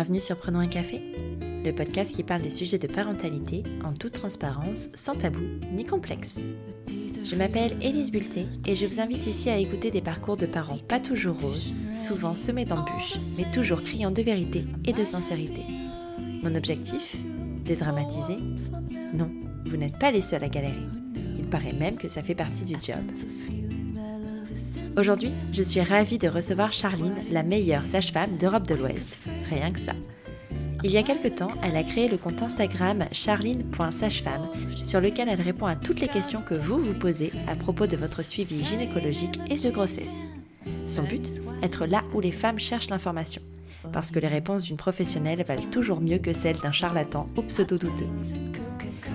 Bienvenue sur Prenons un café, le podcast qui parle des sujets de parentalité en toute transparence, sans tabou ni complexe. Je m'appelle Élise Bulté et je vous invite ici à écouter des parcours de parents pas toujours roses, souvent semés d'embûches, mais toujours criant de vérité et de sincérité. Mon objectif? Dédramatiser? Non, vous n'êtes pas les seuls à galérer. Il paraît même que ça fait partie du job. Aujourd'hui, je suis ravie de recevoir Charline, la meilleure sage-femme d'Europe de l'Ouest. Rien que ça. Il y a quelque temps, elle a créé le compte Instagram charline.sagefemme sur lequel elle répond à toutes les questions que vous vous posez à propos de votre suivi gynécologique et de grossesse. Son but Être là où les femmes cherchent l'information. Parce que les réponses d'une professionnelle valent toujours mieux que celles d'un charlatan ou pseudo-douteux.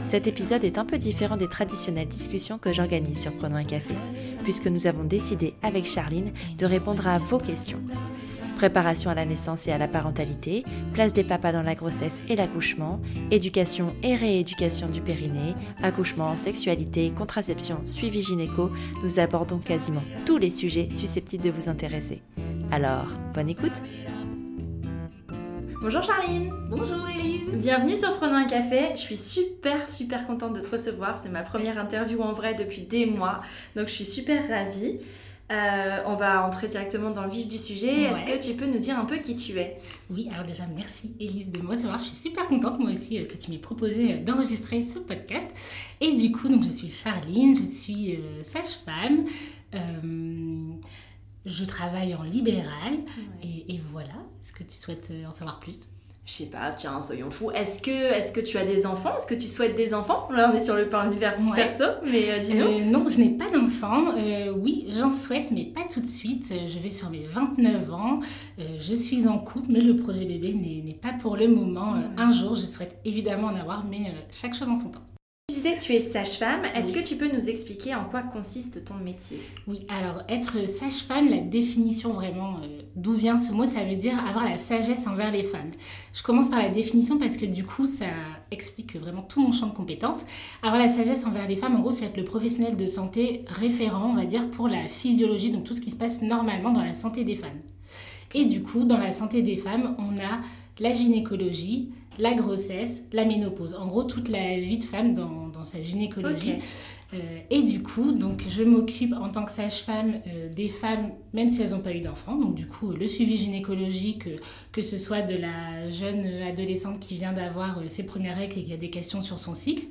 Cet épisode est un peu différent des traditionnelles discussions que j'organise sur Prenons un café, puisque nous avons décidé avec Charline de répondre à vos questions. Préparation à la naissance et à la parentalité, place des papas dans la grossesse et l'accouchement, éducation et rééducation du périnée, accouchement, sexualité, contraception, suivi gynéco, nous abordons quasiment tous les sujets susceptibles de vous intéresser. Alors, bonne écoute Bonjour Charline Bonjour Elise Bienvenue sur Prenons un café. Je suis super super contente de te recevoir. C'est ma première interview en vrai depuis des mois. Donc je suis super ravie. Euh, on va entrer directement dans le vif du sujet. Est-ce que tu peux nous dire un peu qui tu es? Oui, alors déjà merci Elise de me recevoir. Je suis super contente moi aussi euh, que tu m'aies proposé euh, d'enregistrer ce podcast. Et du coup, donc je suis Charline, je suis sage-femme. Je travaille en libéral et, voilà. Est-ce que tu souhaites en savoir plus? Je sais pas, tiens, soyons fous. Est-ce que, est que tu as des enfants? Est-ce que tu souhaites des enfants? Là, on est sur le point du verbe perso, mais euh, dis-nous. Euh, non, je n'ai pas d'enfants. oui, j'en souhaite, mais pas tout de suite. Je vais sur mes 29 ans. je suis en couple, mais le projet bébé n'est pas pour le moment. Un jour, je souhaite évidemment en avoir, mais chaque chose en son temps tu es sage-femme. Est-ce que tu peux nous expliquer en quoi consiste ton métier? Oui, alors être sage-femme, la définition vraiment euh, d'où vient ce mot, ça veut dire avoir la sagesse envers les femmes. Je commence par la définition parce que du coup, ça explique vraiment tout mon champ de compétences. Avoir la sagesse envers les femmes, en gros, c'est être le professionnel de santé référent, on va dire, pour la physiologie, donc tout ce qui se passe normalement dans la santé des femmes. Et du coup, dans la santé des femmes, on a la gynécologie, la grossesse, la ménopause. En gros, toute la vie de femme dans, dans sa gynécologie. Euh, et du coup, donc, je m'occupe en tant que sage-femme euh, des femmes, même si elles n'ont pas eu d'enfants. Donc, du coup, le suivi gynécologique, euh, que ce soit de la jeune adolescente qui vient d'avoir ses premières règles et qui a des questions sur son cycle,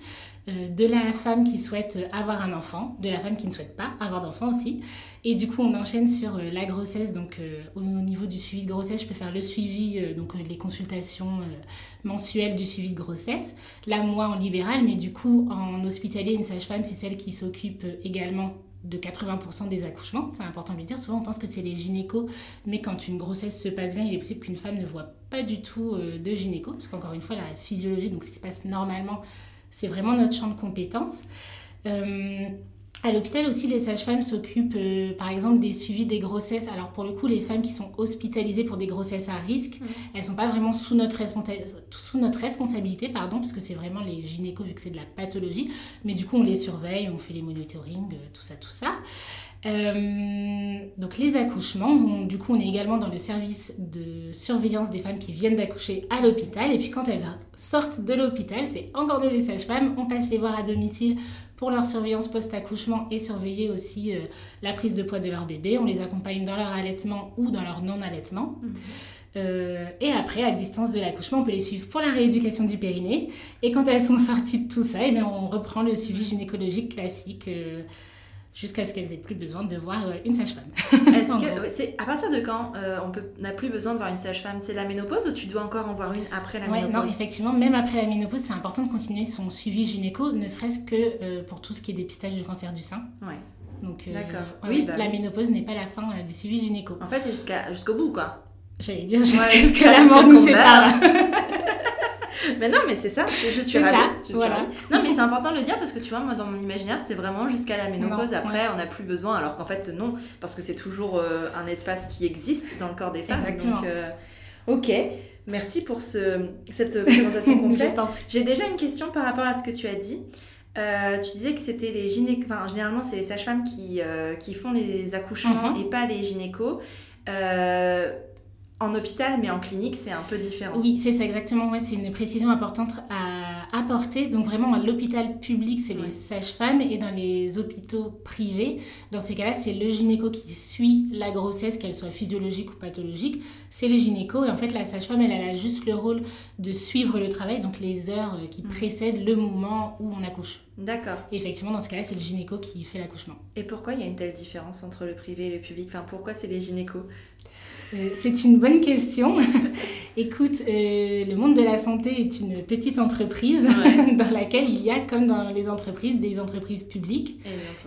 de la femme qui souhaite avoir un enfant, de la femme qui ne souhaite pas avoir d'enfant aussi. Et du coup, on enchaîne sur la grossesse. Donc, au niveau du suivi de grossesse, je peux faire le suivi, donc les consultations mensuelles du suivi de grossesse. Là, moi, en libéral, mais du coup, en hospitalier, une sage-femme, c'est celle qui s'occupe également de 80% des accouchements, c'est important de le dire. Souvent, on pense que c'est les gynécos, mais quand une grossesse se passe bien, il est possible qu'une femme ne voit pas du tout euh, de gynéco, parce qu'encore une fois, la physiologie, donc ce qui se passe normalement, c'est vraiment notre champ de compétences. Euh, à l'hôpital aussi, les sages-femmes s'occupent euh, par exemple des suivis des grossesses. Alors pour le coup, les femmes qui sont hospitalisées pour des grossesses à risque, elles elles sont pas vraiment sous notre, sous notre responsabilité, pardon, parce que c'est vraiment les gynécos vu que c'est de la pathologie. Mais du coup, on les surveille, on fait les monitoring, euh, tout ça, tout ça. Euh, donc les accouchements, du coup on est également dans le service de surveillance des femmes qui viennent d'accoucher à l'hôpital et puis quand elles sortent de l'hôpital, c'est encore nous les sages-femmes, on passe les voir à domicile pour leur surveillance post-accouchement et surveiller aussi euh, la prise de poids de leur bébé. On les accompagne dans leur allaitement ou dans leur non-allaitement. Mhm. Euh, et après, à distance de l'accouchement, on peut les suivre pour la rééducation du périnée. Et quand elles sont sorties de tout ça, eh on reprend le suivi gynécologique classique jusqu'à ce qu'elles aient plus besoin de voir euh, une sage-femme. Est-ce que c'est à partir de quand euh, on n'a plus besoin de voir une sage-femme? C'est la ménopause ou tu dois encore en voir une après la ménopause Non, effectivement, même après la ménopause, c'est important de continuer son suivi gynéco, ne serait-ce que euh, pour tout ce qui est dépistage du cancer du sein. Ouais. Donc, D'accord. oui, bah, la ménopause n'est pas la fin du suivi gynéco. En fait, c'est jusqu'à jusqu'au bout, quoi. J'allais dire jusqu'à ce que la mort nous sépare. mais non, mais c'est ça, je suis ravie. Ça, voilà. Non, mais c'est important de le dire parce que tu vois, moi dans mon imaginaire, c'est vraiment jusqu'à la ménopause. Après, on n'a plus besoin, alors qu'en fait, non, parce que c'est toujours euh, un espace qui existe dans le corps des femmes. Exactement. Donc, euh, ok. Merci pour ce, cette présentation complète. J'ai déjà une question par rapport à ce que tu as dit. Euh, tu disais que c'était les gynécos, enfin généralement c'est les sages-femmes qui, qui font les accouchements mhm. et pas les gynécos. En hôpital, mais en clinique, c'est un peu différent. Oui, c'est ça exactement. Ouais, c'est une précision importante à apporter. Donc vraiment, à l'hôpital public, c'est les sages-femmes, et dans les hôpitaux privés, dans ces cas-là, c'est le gynéco qui suit la grossesse, qu'elle soit physiologique ou pathologique. C'est les gynécos, et en fait, la sage-femme, elle, a juste le rôle de suivre le travail, donc les heures qui mm. précèdent le moment où on accouche. D'accord. Et effectivement, dans ce cas-là, c'est le gynéco qui fait l'accouchement. Et pourquoi il y a une telle différence entre le privé et le public? Enfin, pourquoi c'est les gynécos? C'est une bonne question. Écoute, euh, le monde de la santé est une petite entreprise dans laquelle il y a, comme dans les entreprises, des entreprises publiques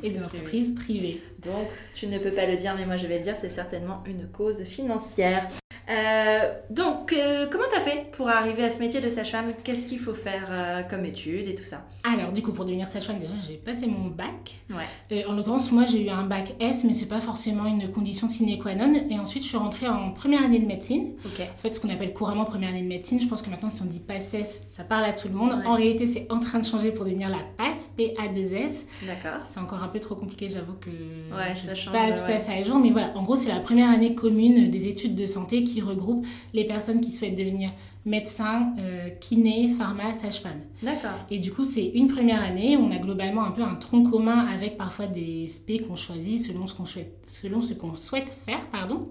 et des entreprises, privées. Donc, tu ne peux pas le dire, mais moi je vais le dire, c'est certainement une cause financière. Euh, donc, euh, comment t'as fait pour arriver à ce métier de sage-femme? Qu'est-ce qu'il faut faire euh, comme études et tout ça? Alors, du coup, pour devenir sage-femme, déjà, j'ai passé mon bac. Ouais. en l'occurrence, moi, j'ai eu un bac S, mais c'est pas forcément une condition sine qua non. Et ensuite, je suis rentrée en première année de médecine. En fait, ce qu'on appelle couramment première année de médecine. Je pense que maintenant, si on dit PASSES, ça parle à tout le monde. En réalité, c'est en train de changer pour devenir la PAS, P-A-2-S. D'accord. C'est encore un peu trop compliqué, j'avoue que ouais, je ça suis pas tout à fait à jour. Mais voilà, en gros, c'est la première année commune des études de santé qui regroupe les personnes qui souhaitent devenir médecin, euh, kiné, pharma, sage-femme. D'accord. Et du coup, c'est une première année. On a globalement un peu un tronc commun avec parfois des SP qu'on choisit selon ce qu'on souhaite, selon ce qu'on souhaite faire. Pardon.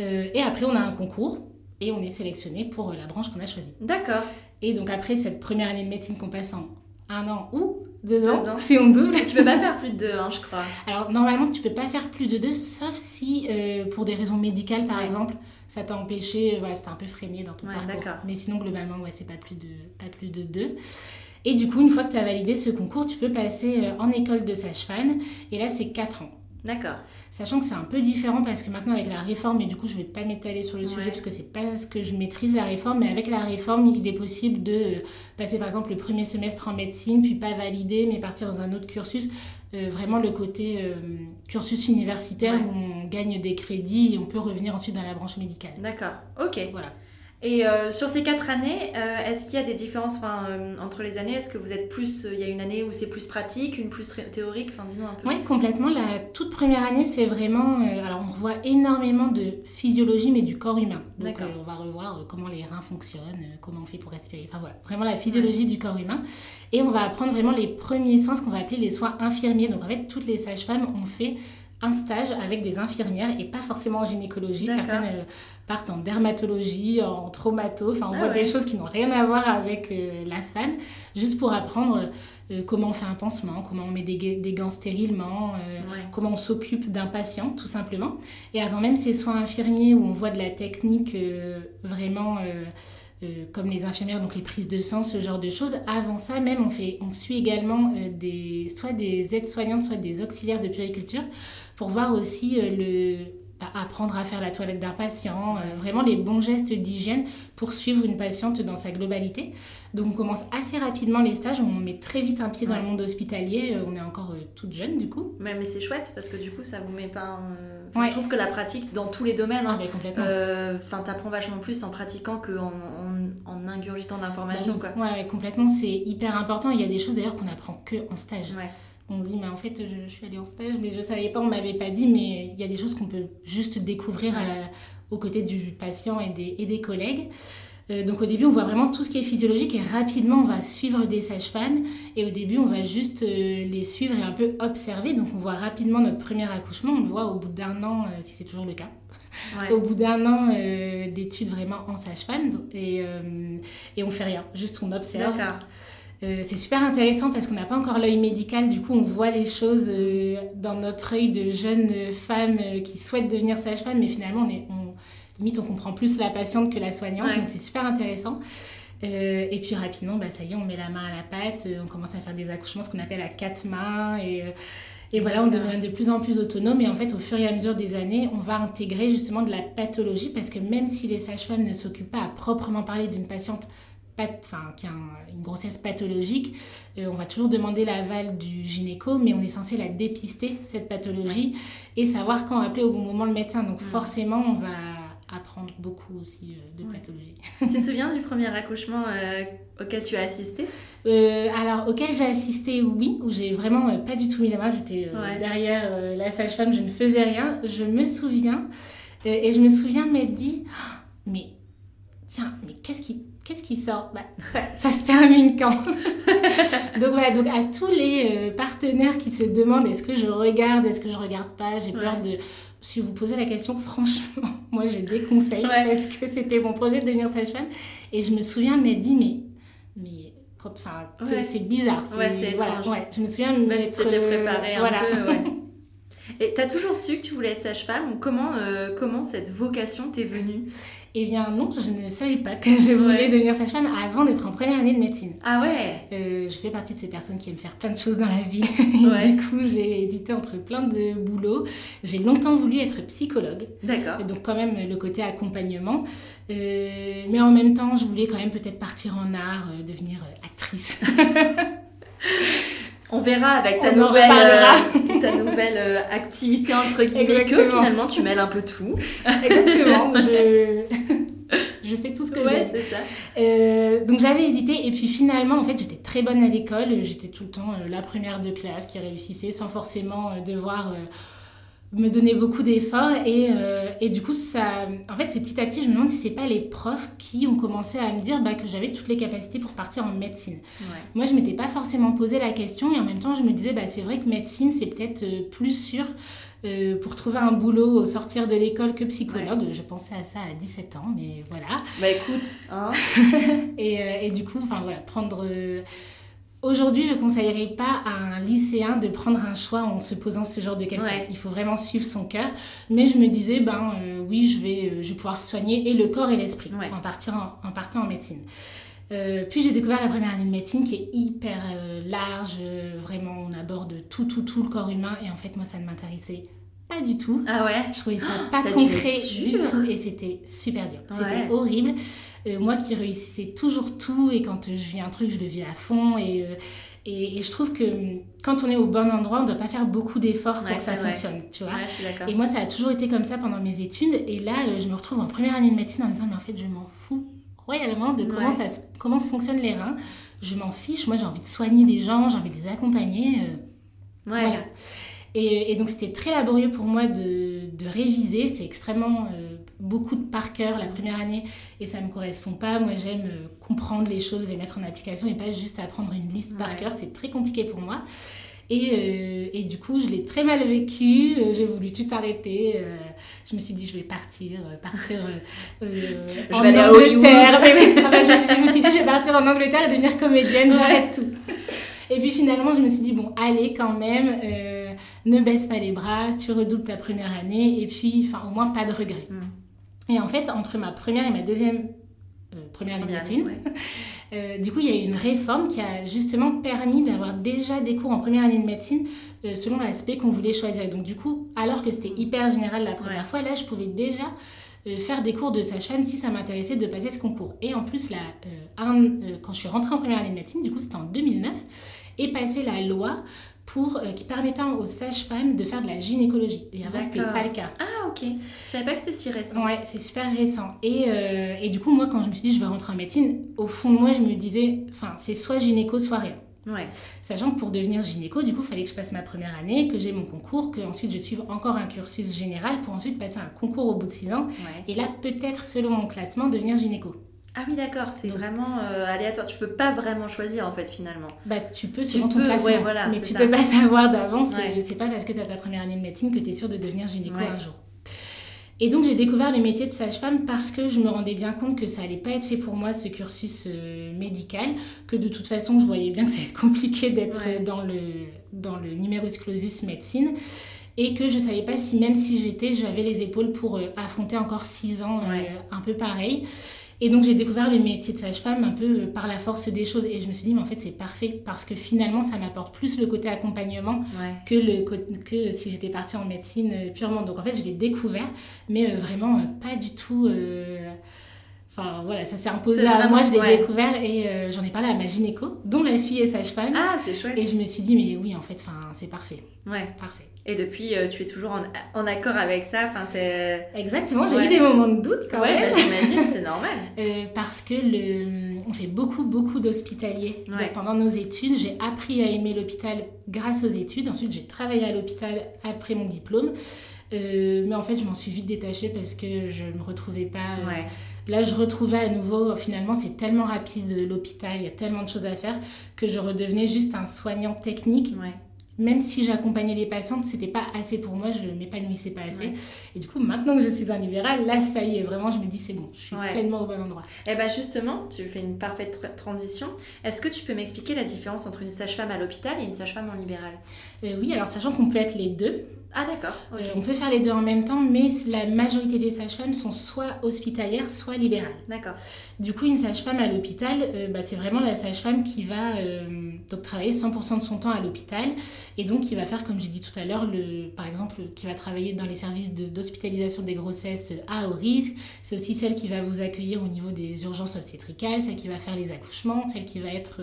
Euh, et après, on a un concours et on est sélectionné pour la branche qu'on a choisie. D'accord. Et donc après cette première année de médecine qu'on passe en un an ou deux, ans, si on double. tu peux pas faire plus de deux, hein, je crois. Alors normalement, tu peux pas faire plus de deux, sauf si euh, pour des raisons médicales, par exemple, ça t'a empêché, voilà, c'était un peu freiné dans ton parcours. Mais sinon, globalement, ouais, c'est pas plus de pas plus de deux. Et du coup, une fois que tu as validé ce concours, tu peux passer euh, en école de sage-femme. Et là, c'est quatre ans. D'accord. Sachant que c'est un peu différent parce que maintenant avec la réforme, et du coup je vais pas m'étaler sur le sujet parce que c'est pas ce que je maîtrise la réforme, mais avec la réforme, il est possible de euh, passer par exemple le premier semestre en médecine, puis pas valider, mais partir dans un autre cursus. Euh, vraiment le côté euh, cursus universitaire où on gagne des crédits et on peut revenir ensuite dans la branche médicale. D'accord, ok. Voilà. Et euh, sur ces quatre années, euh, est-ce qu'il y a des différences euh, entre les années? Est-ce que vous êtes plus. Il y a une année où c'est plus pratique, une plus théorique? Enfin, dis-nous un peu. Oui, complètement. La toute première année, c'est vraiment. alors, on revoit énormément de physiologie, mais du corps humain. Donc, on va revoir comment les reins fonctionnent, comment on fait pour respirer. Enfin, voilà. Vraiment la physiologie du corps humain. Et on va apprendre vraiment les premiers soins, ce qu'on va appeler les soins infirmiers. Donc, en fait, toutes les sages-femmes ont fait un stage avec des infirmières et pas forcément en gynécologie. Certaines partent en dermatologie, en traumato, enfin on ah voit des choses qui n'ont rien à voir avec euh, la femme, juste pour apprendre euh, comment on fait un pansement, comment on met des, des gants stérilement, comment on s'occupe d'un patient tout simplement. Et avant même ces soins infirmiers où on voit de la technique vraiment... comme les infirmières, donc les prises de sang, ce genre de choses. Avant ça, même, on, fait, on suit également des, soit des aides-soignantes, soit des auxiliaires de puriculture pour voir aussi euh, le apprendre à faire la toilette d'un patient, euh, vraiment les bons gestes d'hygiène pour suivre une patiente dans sa globalité. Donc on commence assez rapidement les stages, on met très vite un pied dans le monde hospitalier, euh, on est encore toute jeune du coup. Mais, mais c'est chouette parce que du coup ça vous met pas... Je trouve que la pratique dans tous les domaines, hein, ah, enfin t'apprends vachement plus en pratiquant qu'en en, en, ingurgitant d'informations. Bah ouais, complètement, c'est hyper important. Il y a des choses d'ailleurs qu'on apprend que en stage on se dit, mais en fait, je, suis allée en stage, mais je ne savais pas, on ne m'avait pas dit, mais il y a des choses qu'on peut juste découvrir à aux côtés du patient et des, et des collègues. Euh, donc au début, on voit vraiment tout ce qui est physiologique et rapidement, on va suivre des sages-femmes. Et au début, on va juste euh, les suivre et un peu observer. Donc on voit rapidement notre premier accouchement. On le voit au bout d'un an, euh, si c'est toujours le cas. Au bout d'un an d'études vraiment en sage-femme. Et, et on fait rien, juste on observe. D'accord. Euh, c'est super intéressant parce qu'on n'a pas encore l'œil médical, du coup on voit les choses euh, dans notre œil de jeune femme euh, qui souhaite devenir sage-femme, mais finalement on est, on, limite on comprend plus la patiente que la soignante, donc c'est super intéressant. et puis rapidement, bah, ça y est, on met la main à la pâte, on commence à faire des accouchements, ce qu'on appelle à quatre mains, et, et voilà, on devient de plus en plus autonome, et en fait au fur et à mesure des années, on va intégrer justement de la pathologie, parce que même si les sages-femmes ne s'occupent pas à proprement parler d'une patiente enfin, qui a une grossesse pathologique, euh, on va toujours demander l'aval du gynéco, mais on est censé la dépister, cette pathologie, et savoir quand appeler au bon moment le médecin. Donc forcément, on va apprendre beaucoup aussi euh, de pathologie. tu te souviens du premier accouchement euh, auquel tu as assisté? Alors, auquel j'ai assisté, oui, où j'ai vraiment pas du tout mis la main, j'étais derrière la sage-femme, je ne faisais rien. Je me souviens, et je me souviens m'être dit mais tiens, mais qu'est-ce qui, qu'est-ce qui sort? Bah, ça, se termine quand? Donc voilà, donc à tous les euh, partenaires qui se demandent est-ce que je regarde, est-ce que je regarde pas, j'ai peur de... Si vous posez la question, franchement, moi je déconseille parce que c'était mon projet de devenir sage-femme. Et je me souviens m'être dit, mais, mais enfin, c'est bizarre. Ouais, c'est voilà, ouais, je me souviens de m'être... préparé un voilà. peu, ouais. Et t'as toujours su que tu voulais être sage-femme ou comment, euh, comment cette vocation t'est venue? Eh bien non, je ne savais pas que je voulais devenir sage-femme avant d'être en première année de médecine. Ah ouais euh, Je fais partie de ces personnes qui aiment faire plein de choses dans la vie. du coup, j'ai hésité entre plein de boulots. J'ai longtemps voulu être psychologue. D'accord. Donc quand même le côté accompagnement. Euh, mais en même temps, je voulais quand même peut-être partir en art, devenir actrice. on verra avec ta nouvelle, euh, ta nouvelle euh, activité entre guillemets que finalement tu mêles un peu tout. Exactement, je, je fais tout ce que ouais, j'aime. Euh, donc j'avais hésité. Et puis finalement en fait j'étais très bonne à l'école, j'étais tout le temps la première de classe qui réussissait sans forcément devoir me donnait beaucoup d'efforts et, euh, et, du coup ça en fait c'est petit à petit je me demande si c'est pas les profs qui ont commencé à me dire bah, que j'avais toutes les capacités pour partir en médecine moi je m'étais pas forcément posé la question et en même temps je me disais bah c'est vrai que médecine c'est peut-être euh, plus sûr euh, pour trouver un boulot au sortir de l'école que psychologue. Je pensais à ça à 17 ans, mais voilà. Bah écoute, hein. et, et, du coup, enfin voilà, prendre Aujourd'hui, je ne conseillerais pas à un lycéen de prendre un choix en se posant ce genre de questions. Il faut vraiment suivre son cœur. Mais je me disais, ben euh, oui, je vais, euh, je vais pouvoir soigner et le corps et l'esprit en, partant, en, partant en médecine. Euh, puis j'ai découvert la première année de médecine qui est hyper large, vraiment on aborde tout, tout, tout le corps humain et en fait moi ça ne m'intéressait pas du tout. Ah ouais Je trouvais ça pas concret du tout et c'était super dur. C'était horrible. Euh, moi qui réussissais toujours tout et quand je vis un truc, je le vis à fond et, euh, et, je trouve que hum, quand on est au bon endroit, on ne doit pas faire beaucoup d'efforts pour que ça fonctionne, tu vois. et moi, ça a toujours été comme ça pendant mes études et là, euh, je me retrouve en première année de médecine en me disant, mais en fait, je m'en fous royalement de comment, ça, comment fonctionnent les reins. Je m'en fiche, moi j'ai envie de soigner des gens, j'ai envie de les accompagner. Voilà. Et, donc c'était très laborieux pour moi de, de réviser. C'est extrêmement euh, beaucoup de par cœur la première année et ça ne me correspond pas. Moi j'aime euh, comprendre les choses, les mettre en application et pas juste apprendre une liste par cœur. C'est très compliqué pour moi. Et, euh, et, du coup, je l'ai très mal vécu. J'ai voulu tout arrêter. je me suis dit, je vais partir, partir en Angleterre. Ah bah, je, je, me suis dit, je vais partir en Angleterre et devenir comédienne. J'arrête tout. Et puis finalement, je me suis dit, bon, allez quand même ne baisse pas les bras, tu redoubles ta première année et puis, enfin, au moins pas de regrets. Mm. Et en fait, entre ma première et ma deuxième euh, première année de médecine, euh, du coup, il y a eu une réforme qui a justement permis d'avoir déjà des cours en première année de médecine euh, selon l'aspect qu'on voulait choisir. Donc, du coup, alors que c'était hyper général la première fois, là, je pouvais déjà faire des cours de sage-femme si ça m'intéressait de passer ce concours. Et en plus, là, quand je suis rentrée en première année de médecine, du coup, c'était en 2009, et passer la loi pour, euh, qui permettait aux sages-femmes de faire de la gynécologie. Et avant, c'était pas le cas. Ah, ok. Je savais pas que c'était si récent. Ouais, c'est super récent. Et, euh, et, du coup, moi, quand je me suis dit, je vais rentrer en médecine, au fond de moi, je me disais, enfin, c'est soit gynéco, soit rien. Ouais. Sachant que pour devenir gynéco, du coup, il fallait que je passe ma première année, que j'ai mon concours, que ensuite je suive encore un cursus général pour ensuite passer un concours au bout de six ans. Et là, peut-être, selon mon classement, devenir gynéco. Ah oui, d'accord, c'est vraiment euh, aléatoire. Tu peux pas vraiment choisir en fait finalement. Bah, tu peux selon ton classement, voilà, mais tu peux pas savoir d'avance. C'est pas parce que tu as ta première année de médecine que tu es sûr de devenir gynéco un jour. Et donc j'ai découvert le métier de sage-femme parce que je me rendais bien compte que ça allait pas être fait pour moi ce cursus euh, médical, que de toute façon je voyais bien que ça allait être compliqué d'être dans le dans le numerus clausus médecine et que je savais pas si même si j'étais j'avais les épaules pour euh, affronter encore six ans un peu pareil. Et donc j'ai découvert le métier de sage-femme un peu euh, par la force des choses. Et je me suis dit, mais en fait, c'est parfait parce que finalement, ça m'apporte plus le côté accompagnement que, le, que si j'étais partie en médecine euh, purement. Donc en fait, je l'ai découvert, mais euh, vraiment pas du tout. Enfin voilà, ça s'est imposé à moi, je l'ai découvert et j'en ai parlé à ma gynéco, dont la fille est sage-femme. Ah, c'est chouette. Et je me suis dit, mais oui, en fait, c'est parfait. Ouais. Parfait. Et depuis, euh, tu es toujours en, en accord avec ça enfin, Exactement, j'ai eu des moments de doute quand ouais, même. Bah, j'imagine, c'est normal. Euh, parce que le, on fait beaucoup, beaucoup d'hospitaliers. Pendant nos études, j'ai appris à aimer l'hôpital grâce aux études. Ensuite, j'ai travaillé à l'hôpital après mon diplôme. Euh, mais en fait, je m'en suis vite détachée parce que je ne me retrouvais pas Là, je retrouvais à nouveau, finalement, c'est tellement rapide l'hôpital, il y a tellement de choses à faire que je redevenais juste un soignant technique. Même si j'accompagnais les patientes, c'était pas assez pour moi, je m'épanouissais pas assez. Et du coup, maintenant que je suis un libéral, là, ça y est, vraiment, je me dis c'est bon, je suis pleinement au bon endroit. Et eh bien justement, tu fais une parfaite transition. Est-ce que tu peux m'expliquer la différence entre une sage-femme à l'hôpital et une sage-femme en libéral? Euh, Oui, alors sachant qu'on peut être les deux, ah d'accord. Euh, on peut faire les deux en même temps, mais la majorité des sages-femmes sont soit hospitalières, soit libérales. D'accord. Du coup, une sage-femme à l'hôpital, euh, bah, c'est vraiment la sage-femme qui va euh, donc travailler 100% de son temps à l'hôpital et donc qui va faire, comme j'ai dit tout à l'heure, par exemple, qui va travailler dans les services d'hospitalisation des grossesses à haut risque. C'est aussi celle qui va vous accueillir au niveau des urgences obstétricales, celle qui va faire les accouchements, celle qui va être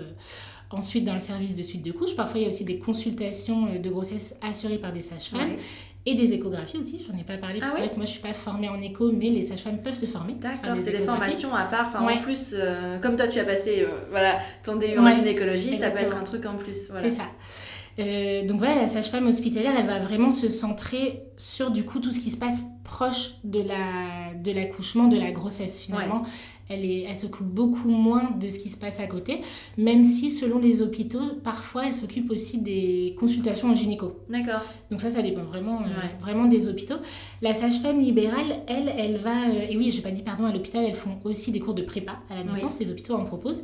Ensuite, dans le service de suite de couche, parfois il y a aussi des consultations euh, de grossesse assurées par des sages-femmes. Et des écographies aussi, j'en ai pas parlé, parce ah c'est vrai que moi je suis pas formée en écho, mais les sages-femmes peuvent se former. D'accord, c'est des formations à part, enfin, en plus, euh, comme toi tu as passé euh, voilà, ton DU en gynécologie, ça peut être un truc en plus. C'est ça. donc voilà, la sage-femme hospitalière, elle va vraiment se centrer sur du coup tout ce qui se passe proche de l'accouchement, la, de, de la grossesse finalement elle, elle s'occupe beaucoup moins de ce qui se passe à côté, même si selon les hôpitaux, parfois elle s'occupe aussi des consultations en gynéco. D'accord. Donc ça, ça dépend vraiment, euh, vraiment des hôpitaux. La sage-femme libérale, elle, elle va, euh, et oui, je n'ai pas dit pardon, à l'hôpital, elles font aussi des cours de prépa à la naissance, les hôpitaux en proposent.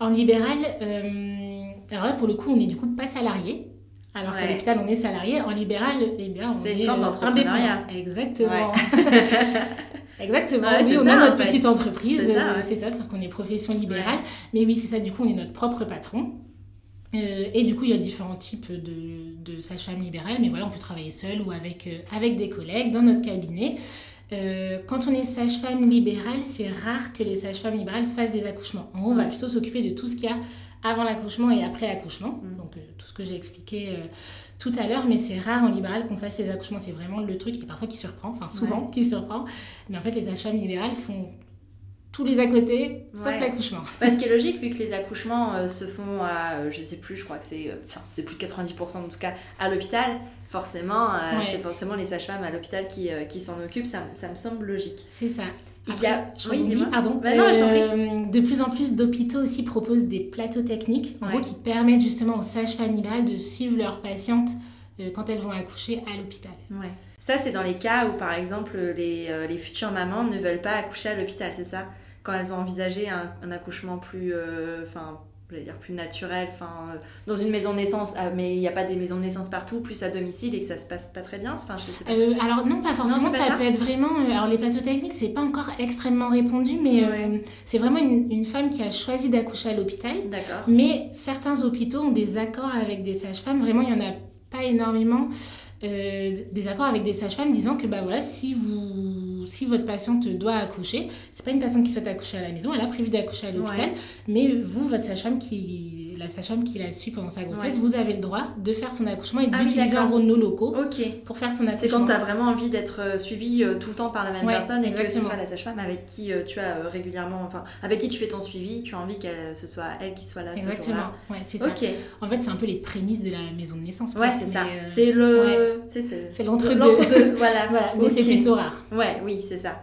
En libéral, euh, alors là, pour le coup, on est du coup pas salarié, alors qu'à l'hôpital, on est salarié. En libéral, eh bien, on est, une indépendant. Exactement. Exactement, oui, on a notre petite entreprise, c'est ça, sauf qu'on est profession libérale. Mais oui, c'est ça, du coup, on est notre propre patron. Euh, et du coup, il y a différents types de, de sages-femmes libérales, mais voilà, on peut travailler seul ou avec, euh, avec des collègues dans notre cabinet. Euh, quand on est sage-femme libérale, c'est rare que les sages-femmes libérales fassent des accouchements. En gros, on va plutôt s'occuper de tout ce qu'il y a avant l'accouchement et après l'accouchement. Mm. Donc, tout ce que j'ai expliqué tout à l'heure, mais c'est rare en libéral qu'on fasse les accouchements. C'est vraiment le truc, et parfois qui surprend, enfin souvent qui surprend. Mais en fait, les sages-femmes libérales font tous les à côté, sauf l'accouchement. Parce qu'il est logique, vu que les accouchements euh, se font à, euh, je sais plus, je crois que c'est, euh, plus de 90% en tout cas, à l'hôpital, forcément, c'est forcément les sages-femmes à l'hôpital qui, qui s'en occupent, ça, ça me semble logique. C'est ça. Il y a... oui, pardon. Bah euh, de plus en plus d'hôpitaux aussi proposent des plateaux techniques, en gros, qui permettent justement aux sages-femmes libérales de suivre leurs patientes euh, quand elles vont accoucher à l'hôpital. Ouais. Ça, c'est dans les cas où, par exemple, les, euh, les futures mamans ne veulent pas accoucher à l'hôpital, c'est ça? Quand elles ont envisagé un, un accouchement plus, enfin, dire plus naturel, enfin euh, dans une maison de naissance, ah, mais il n'y a pas des maisons de naissance partout, plus à domicile et que ça se passe pas très bien. Enfin, euh, alors non, pas forcément. ça, peut être vraiment. Euh, alors les plateaux techniques, c'est pas encore extrêmement répandu, mais c'est vraiment une, une, femme qui a choisi d'accoucher à l'hôpital. D'accord. Mais certains hôpitaux ont des accords avec des sages-femmes. Vraiment, il y en a pas énormément. Des accords avec des sages-femmes disant que bah voilà si vous si votre patiente doit accoucher c'est pas une patiente qui souhaite accoucher à la maison elle a prévu d'accoucher à l'hôpital mais vous votre sage-femme qui la sage-femme qui la suit pendant sa grossesse, vous avez le droit de faire son accouchement et ah d'utiliser un de nos locaux pour faire son accouchement. C'est quand tu as vraiment envie d'être euh, suivi euh, tout le temps par la même personne et que ce soit la sage-femme avec qui euh, tu as régulièrement, enfin, avec qui tu fais ton suivi, tu as envie que ce soit elle qui soit là Exactement. ce Ouais, c'est ça. En fait, c'est un peu les prémices de la maison de naissance. Ouais, c'est ça. C'est le. C'est l'entre-deux. voilà. voilà. Mais c'est plutôt rare. Ouais, oui, c'est ça.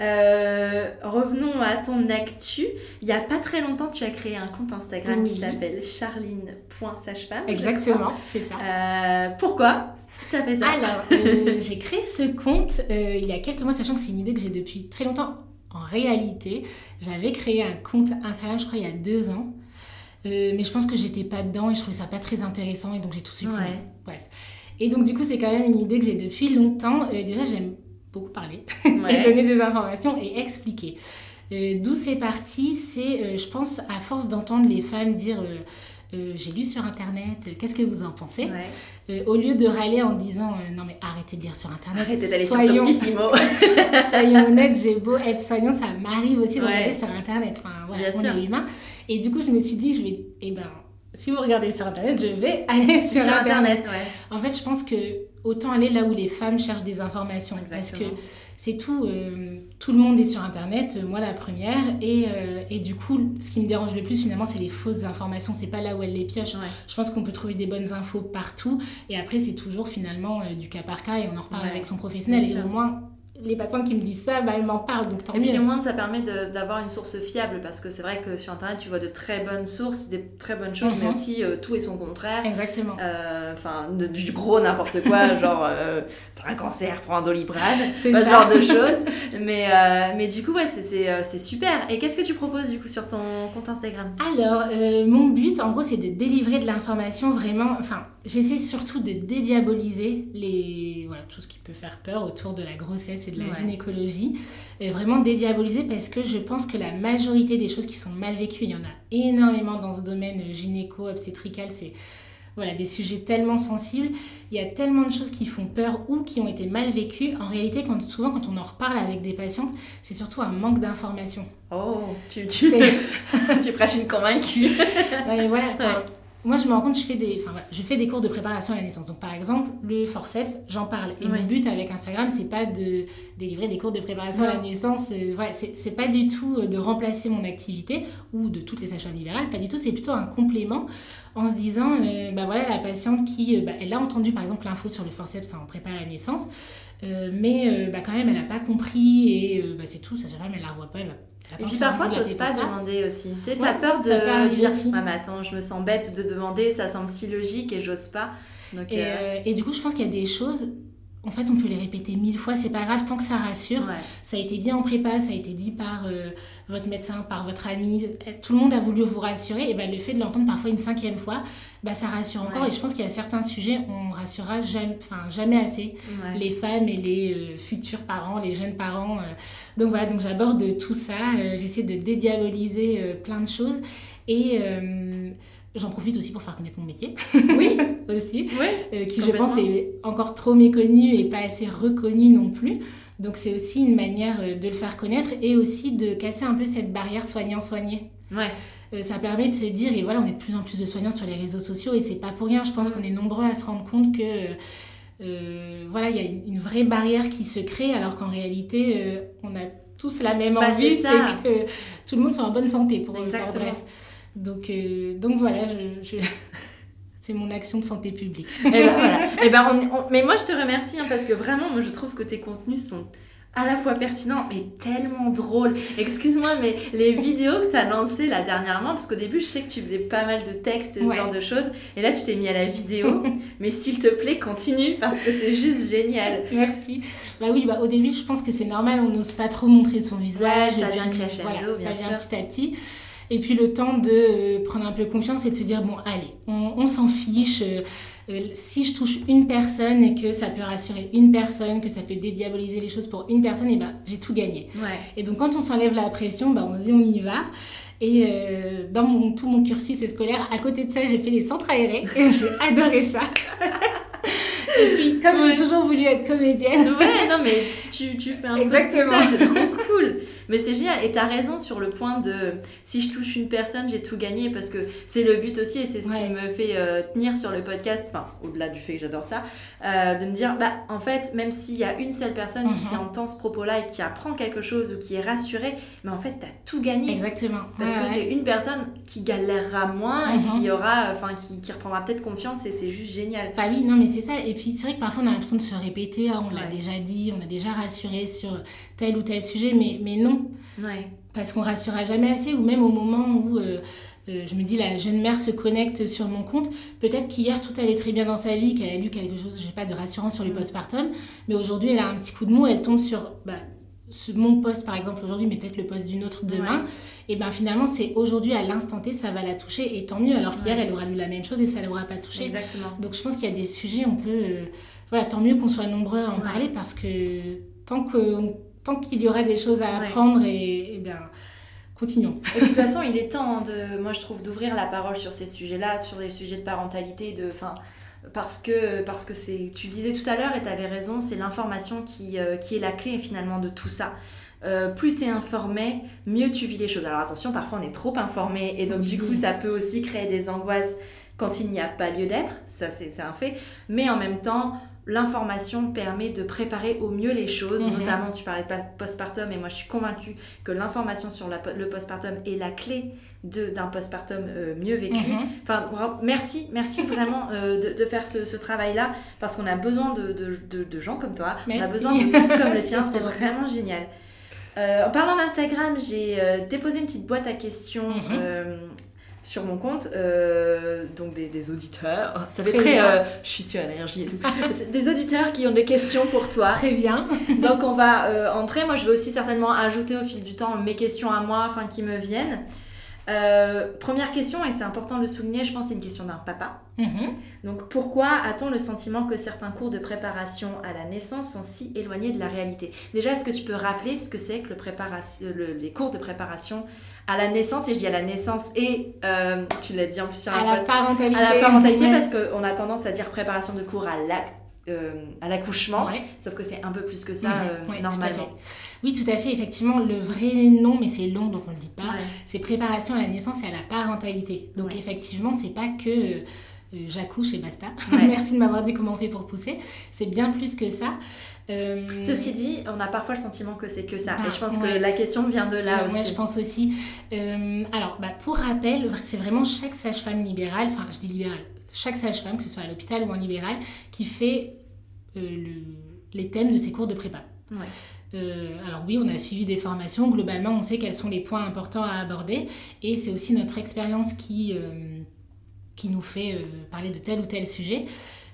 Euh, revenons à ton actu. Il n'y a pas très longtemps, tu as créé un compte Instagram qui s'appelle charline.sagefemme. Exactement, c'est ça. Euh, pourquoi fait ça Alors, euh, j'ai créé ce compte il y a quelques mois, sachant que c'est une idée que j'ai depuis très longtemps. En réalité, j'avais créé un compte Instagram, je crois, il y a deux ans. mais je pense que j'étais pas dedans et je trouvais ça pas très intéressant et donc j'ai tout supprimé. Bref. Et donc, du coup, c'est quand même une idée que j'ai depuis longtemps. déjà, j'aime beaucoup parler et donner des informations et expliquer. Euh, d'où c'est parti, c'est, euh, je pense, à force d'entendre les femmes dire euh, j'ai lu sur internet, qu'est-ce que vous en pensez Au lieu de râler en disant non mais arrêtez de lire sur internet, arrêtez d'aller sur soyons honnêtes, j'ai beau être soignante, ça m'arrive aussi de regarder sur internet. Enfin voilà, on est humain. Et du coup, je me suis dit, je vais, eh ben, si vous regardez sur internet, je vais aller sur, internet. En fait, je pense que autant aller là où les femmes cherchent des informations. Parce que c'est tout, euh, tout le monde est sur Internet, euh, moi la première. Et, euh, et, du coup, ce qui me dérange le plus finalement, c'est les fausses informations. C'est pas là où elles les piochent. Je pense qu'on peut trouver des bonnes infos partout. Et après, c'est toujours finalement du cas par cas et on en reparle avec son professionnel. Et au moins, les patientes qui me disent ça, bah, elles m'en parlent, donc tant Et puis au moins, ça permet d'avoir une source fiable parce que c'est vrai que sur Internet, tu vois de très bonnes sources, des très bonnes choses, mais Mhm. aussi euh, tout et son contraire. Exactement. Euh, Enfin, du gros n'importe quoi, genre euh, t'as un cancer, prends un doliprane, ce genre de choses. Mais, euh, mais du coup, ouais, c'est- super. Et qu'est-ce que tu proposes du coup sur ton compte Instagram? Alors, mon but, en gros, c'est de délivrer de l'information vraiment. Enfin, j'essaie surtout de dédiaboliser les, voilà, tout ce qui peut faire peur autour de la grossesse de la Ouais. gynécologie. Euh, vraiment dédiaboliser parce que je pense que la majorité des choses qui sont mal vécues, il y en a énormément dans ce domaine gynéco-obstétrical, c'est voilà, des sujets tellement sensibles. Il y a tellement de choses qui font peur ou qui ont été mal vécues. En réalité, quand, souvent, quand on en reparle avec des patientes, c'est surtout un manque d'information. Oh, tu, tu, tu prêches une convaincue. Ouais, voilà, Ouais. Moi, je me rends compte, je fais, des, je fais des cours de préparation à la naissance. Donc, par exemple, le forceps, j'en parle. Et Oui. mon but avec Instagram, c'est pas de délivrer des cours de préparation à la naissance. euh, voilà, c'est pas du tout euh, de remplacer mon activité ou de toutes les sages-femmes libérales. Pas du tout. C'est plutôt un complément en se disant, euh, bah voilà, la patiente qui, euh, bah, elle a entendu par exemple l'info sur le forceps en prépa à la naissance, euh, mais euh, bah, quand même, elle n'a pas compris et euh, bah, c'est tout. Sa sage-femme, elle la revoit pas. Elle va, Et puis parfois, t'oses pas demander aussi. Tu sais, Ouais, t'as peur de dire aussi. Ouais, mais attends, je me sens bête de demander, ça semble si logique et j'ose pas. Donc, Et, euh, euh, et du coup, je pense qu'il y a des choses, en fait, on peut les répéter mille fois, c'est pas grave tant que ça rassure. ouais. Ça a été dit en prépa, ça a été dit par euh, votre médecin, par votre ami, tout le monde a voulu vous rassurer, et ben le fait de l'entendre parfois une cinquième fois, bah, ça rassure encore. Ouais. Et je pense qu'il y a certains sujets, on rassurera jamais, jamais assez ouais. les femmes et les euh, futurs parents, les jeunes parents. euh. Donc voilà, donc j'aborde tout ça, j'essaie de dédiaboliser plein de choses. Et j'en profite aussi pour faire connaître mon métier Oui, aussi oui. euh, qui je pense est encore trop méconnu et pas assez reconnu non plus. Donc c'est aussi une manière euh, de le faire connaître et aussi de casser un peu cette barrière soignant-soigné. Ouais. Euh, ça permet de se dire, et voilà, on est de plus en plus de soignants sur les réseaux sociaux et c'est pas pour rien, je pense qu'on est nombreux à se rendre compte que euh, voilà, il y a une, vraie barrière qui se crée alors qu'en réalité, on a tous la même Bah, envie, c'est que tout le monde soit en bonne santé pour Exactement. bref. Donc, euh, donc voilà, je, je- c'est mon action de santé publique. Et ben voilà. Et ben on- on- mais moi je te remercie hein, parce que vraiment moi je trouve que tes contenus sont à la fois pertinents mais tellement drôles. Excuse-moi mais les vidéos que tu as lancées là dernièrement parce qu'au début je sais que tu faisais pas mal de textes ce Ouais. genre de choses et là tu t'es mis à la vidéo mais s'il te plaît continue parce que c'est juste génial. Merci. Bah oui, bah au début, je pense que c'est normal, on n'ose pas trop montrer son visage. ça vient crescendo, voilà, bien ça vient sûr. petit à petit. Et puis le temps de euh, prendre un peu confiance et de se dire, bon, allez, on, on s'en fiche. euh, euh, si je touche une personne et que ça peut rassurer une personne, que ça peut dédiaboliser les choses pour une personne, et ben j'ai tout gagné. Ouais. Et donc quand on s'enlève la pression, bah, on se dit on y va. Et euh, dans mon, tout mon cursus scolaire, à côté de ça, j'ai fait les centres aérés et j'ai adoré ça. et puis comme Ouais. j'ai toujours voulu être comédienne, Ouais, non, mais tu, tu, tu fais un Exactement. peu tout ça, c'est trop cool. Mais c'est génial. Et t'as raison sur le point de si je touche une personne, j'ai tout gagné parce que c'est le but aussi et c'est ce Ouais. qui me fait euh, tenir sur le podcast, enfin, au-delà du fait que j'adore ça, euh, de me dire, bah, en fait, même s'il y a une seule personne qui Mhm. entend ce propos-là et qui apprend quelque chose ou qui est rassurée, mais en fait, t'as tout gagné. exactement. Parce Ouais, que ouais. c'est une personne qui galérera moins et Mhm. qui aura, enfin, qui, qui reprendra peut-être confiance et c'est juste génial. Bah oui, non, mais c'est ça. Et puis c'est vrai que parfois on a l'impression de se répéter. Ah, on l'a déjà dit, on a déjà rassuré sur tel ou tel sujet, mais, mais non. Ouais. Parce qu'on rassurera jamais assez, ou même au moment où euh, euh, je me dis la jeune mère se connecte sur mon compte, peut-être qu'hier tout allait très bien dans sa vie, qu'elle a lu quelque chose, je sais pas, de rassurant sur le Mm. postpartum, mais aujourd'hui elle a un petit coup de mou, elle tombe sur bah, ce, mon poste par exemple aujourd'hui, mais peut-être le poste d'une autre demain, et ben finalement c'est aujourd'hui à l'instant T, ça va la toucher, et tant mieux, alors qu'hier Ouais. elle aura lu la même chose et ça l'aura pas touchée. Exactement. Donc je pense qu'il y a des sujets, on peut. euh, voilà, tant mieux qu'on soit nombreux à en parler parce que tant que tant qu'il y aura des choses à Ouais. apprendre, et, et bien, continuons. Et puis de toute façon, il est temps hein, de, moi je trouve, d'ouvrir la parole sur ces sujets-là, sur les sujets de parentalité, de, parce que, parce que c'est, tu disais tout à l'heure et tu avais raison, c'est l'information qui, euh, qui est la clé finalement de tout ça. Euh, plus tu es informé, mieux tu vis les choses. Alors attention, parfois on est trop informé et donc du coup ça peut aussi créer des angoisses quand il n'y a pas lieu d'être, ça c'est un fait. Mais en même temps, l'information permet de préparer au mieux les choses. Mhm. Notamment, tu parlais de postpartum, et moi je suis convaincue que l'information sur la- le postpartum est la clé d'un postpartum euh, mieux vécu. Mhm. Enfin, merci, merci vraiment euh, de, de faire ce, ce travail-là, parce qu'on a besoin de, de- gens comme toi, on a besoin de comptes comme le tien, c'est vraiment génial. Euh, en parlant d'Instagram, j'ai déposé une petite boîte à questions Mhm. Sur mon compte, euh, donc des, des auditeurs. Ça fait Très très. euh, je suis sur énergie et tout. Des auditeurs qui ont des questions pour toi. Très bien. Donc on va euh, entrer. Moi, je vais aussi certainement ajouter au fil du temps mes questions à moi, enfin qui me viennent. Première question, et c'est important de le souligner, je pense que c'est une question d'un papa. Mhm. Donc pourquoi a-t-on le sentiment que certains cours de préparation à la naissance sont si éloignés de la réalité? Déjà, est-ce que tu peux rappeler ce que c'est que le préparation, le- les cours de préparation à la naissance Et je dis à la naissance et, euh, tu l'as dit en plus sur À la parentalité. à la parentalité Ouais. parce qu'on a tendance à dire préparation de cours à la- euh, à l'accouchement, Ouais. sauf que c'est un peu plus que ça Mhm. euh, Ouais, normalement. Oui, tout à fait. Effectivement, le vrai nom, mais c'est long, donc on le dit pas. C'est préparation à la naissance et à la parentalité. Donc effectivement, c'est pas que euh, j'accouche et basta. Merci de m'avoir dit comment on fait pour pousser. C'est bien plus que ça. Euh, Ceci dit, on a parfois le sentiment que c'est que ça. Bah, et je pense ouais. que la question vient de là Ouais, aussi. ouais, je pense aussi. Euh, alors, bah, pour rappel, c'est vraiment chaque sage-femme libérale, enfin, je dis libérale, chaque sage-femme, que ce soit à l'hôpital ou en libéral, qui fait euh, le- les thèmes de ses cours de prépa. Ouais. Euh, alors oui, on a suivi des formations. Globalement, on sait quels sont les points importants à aborder. Et c'est aussi notre expérience qui, euh, qui nous fait euh, parler de tel ou tel sujet.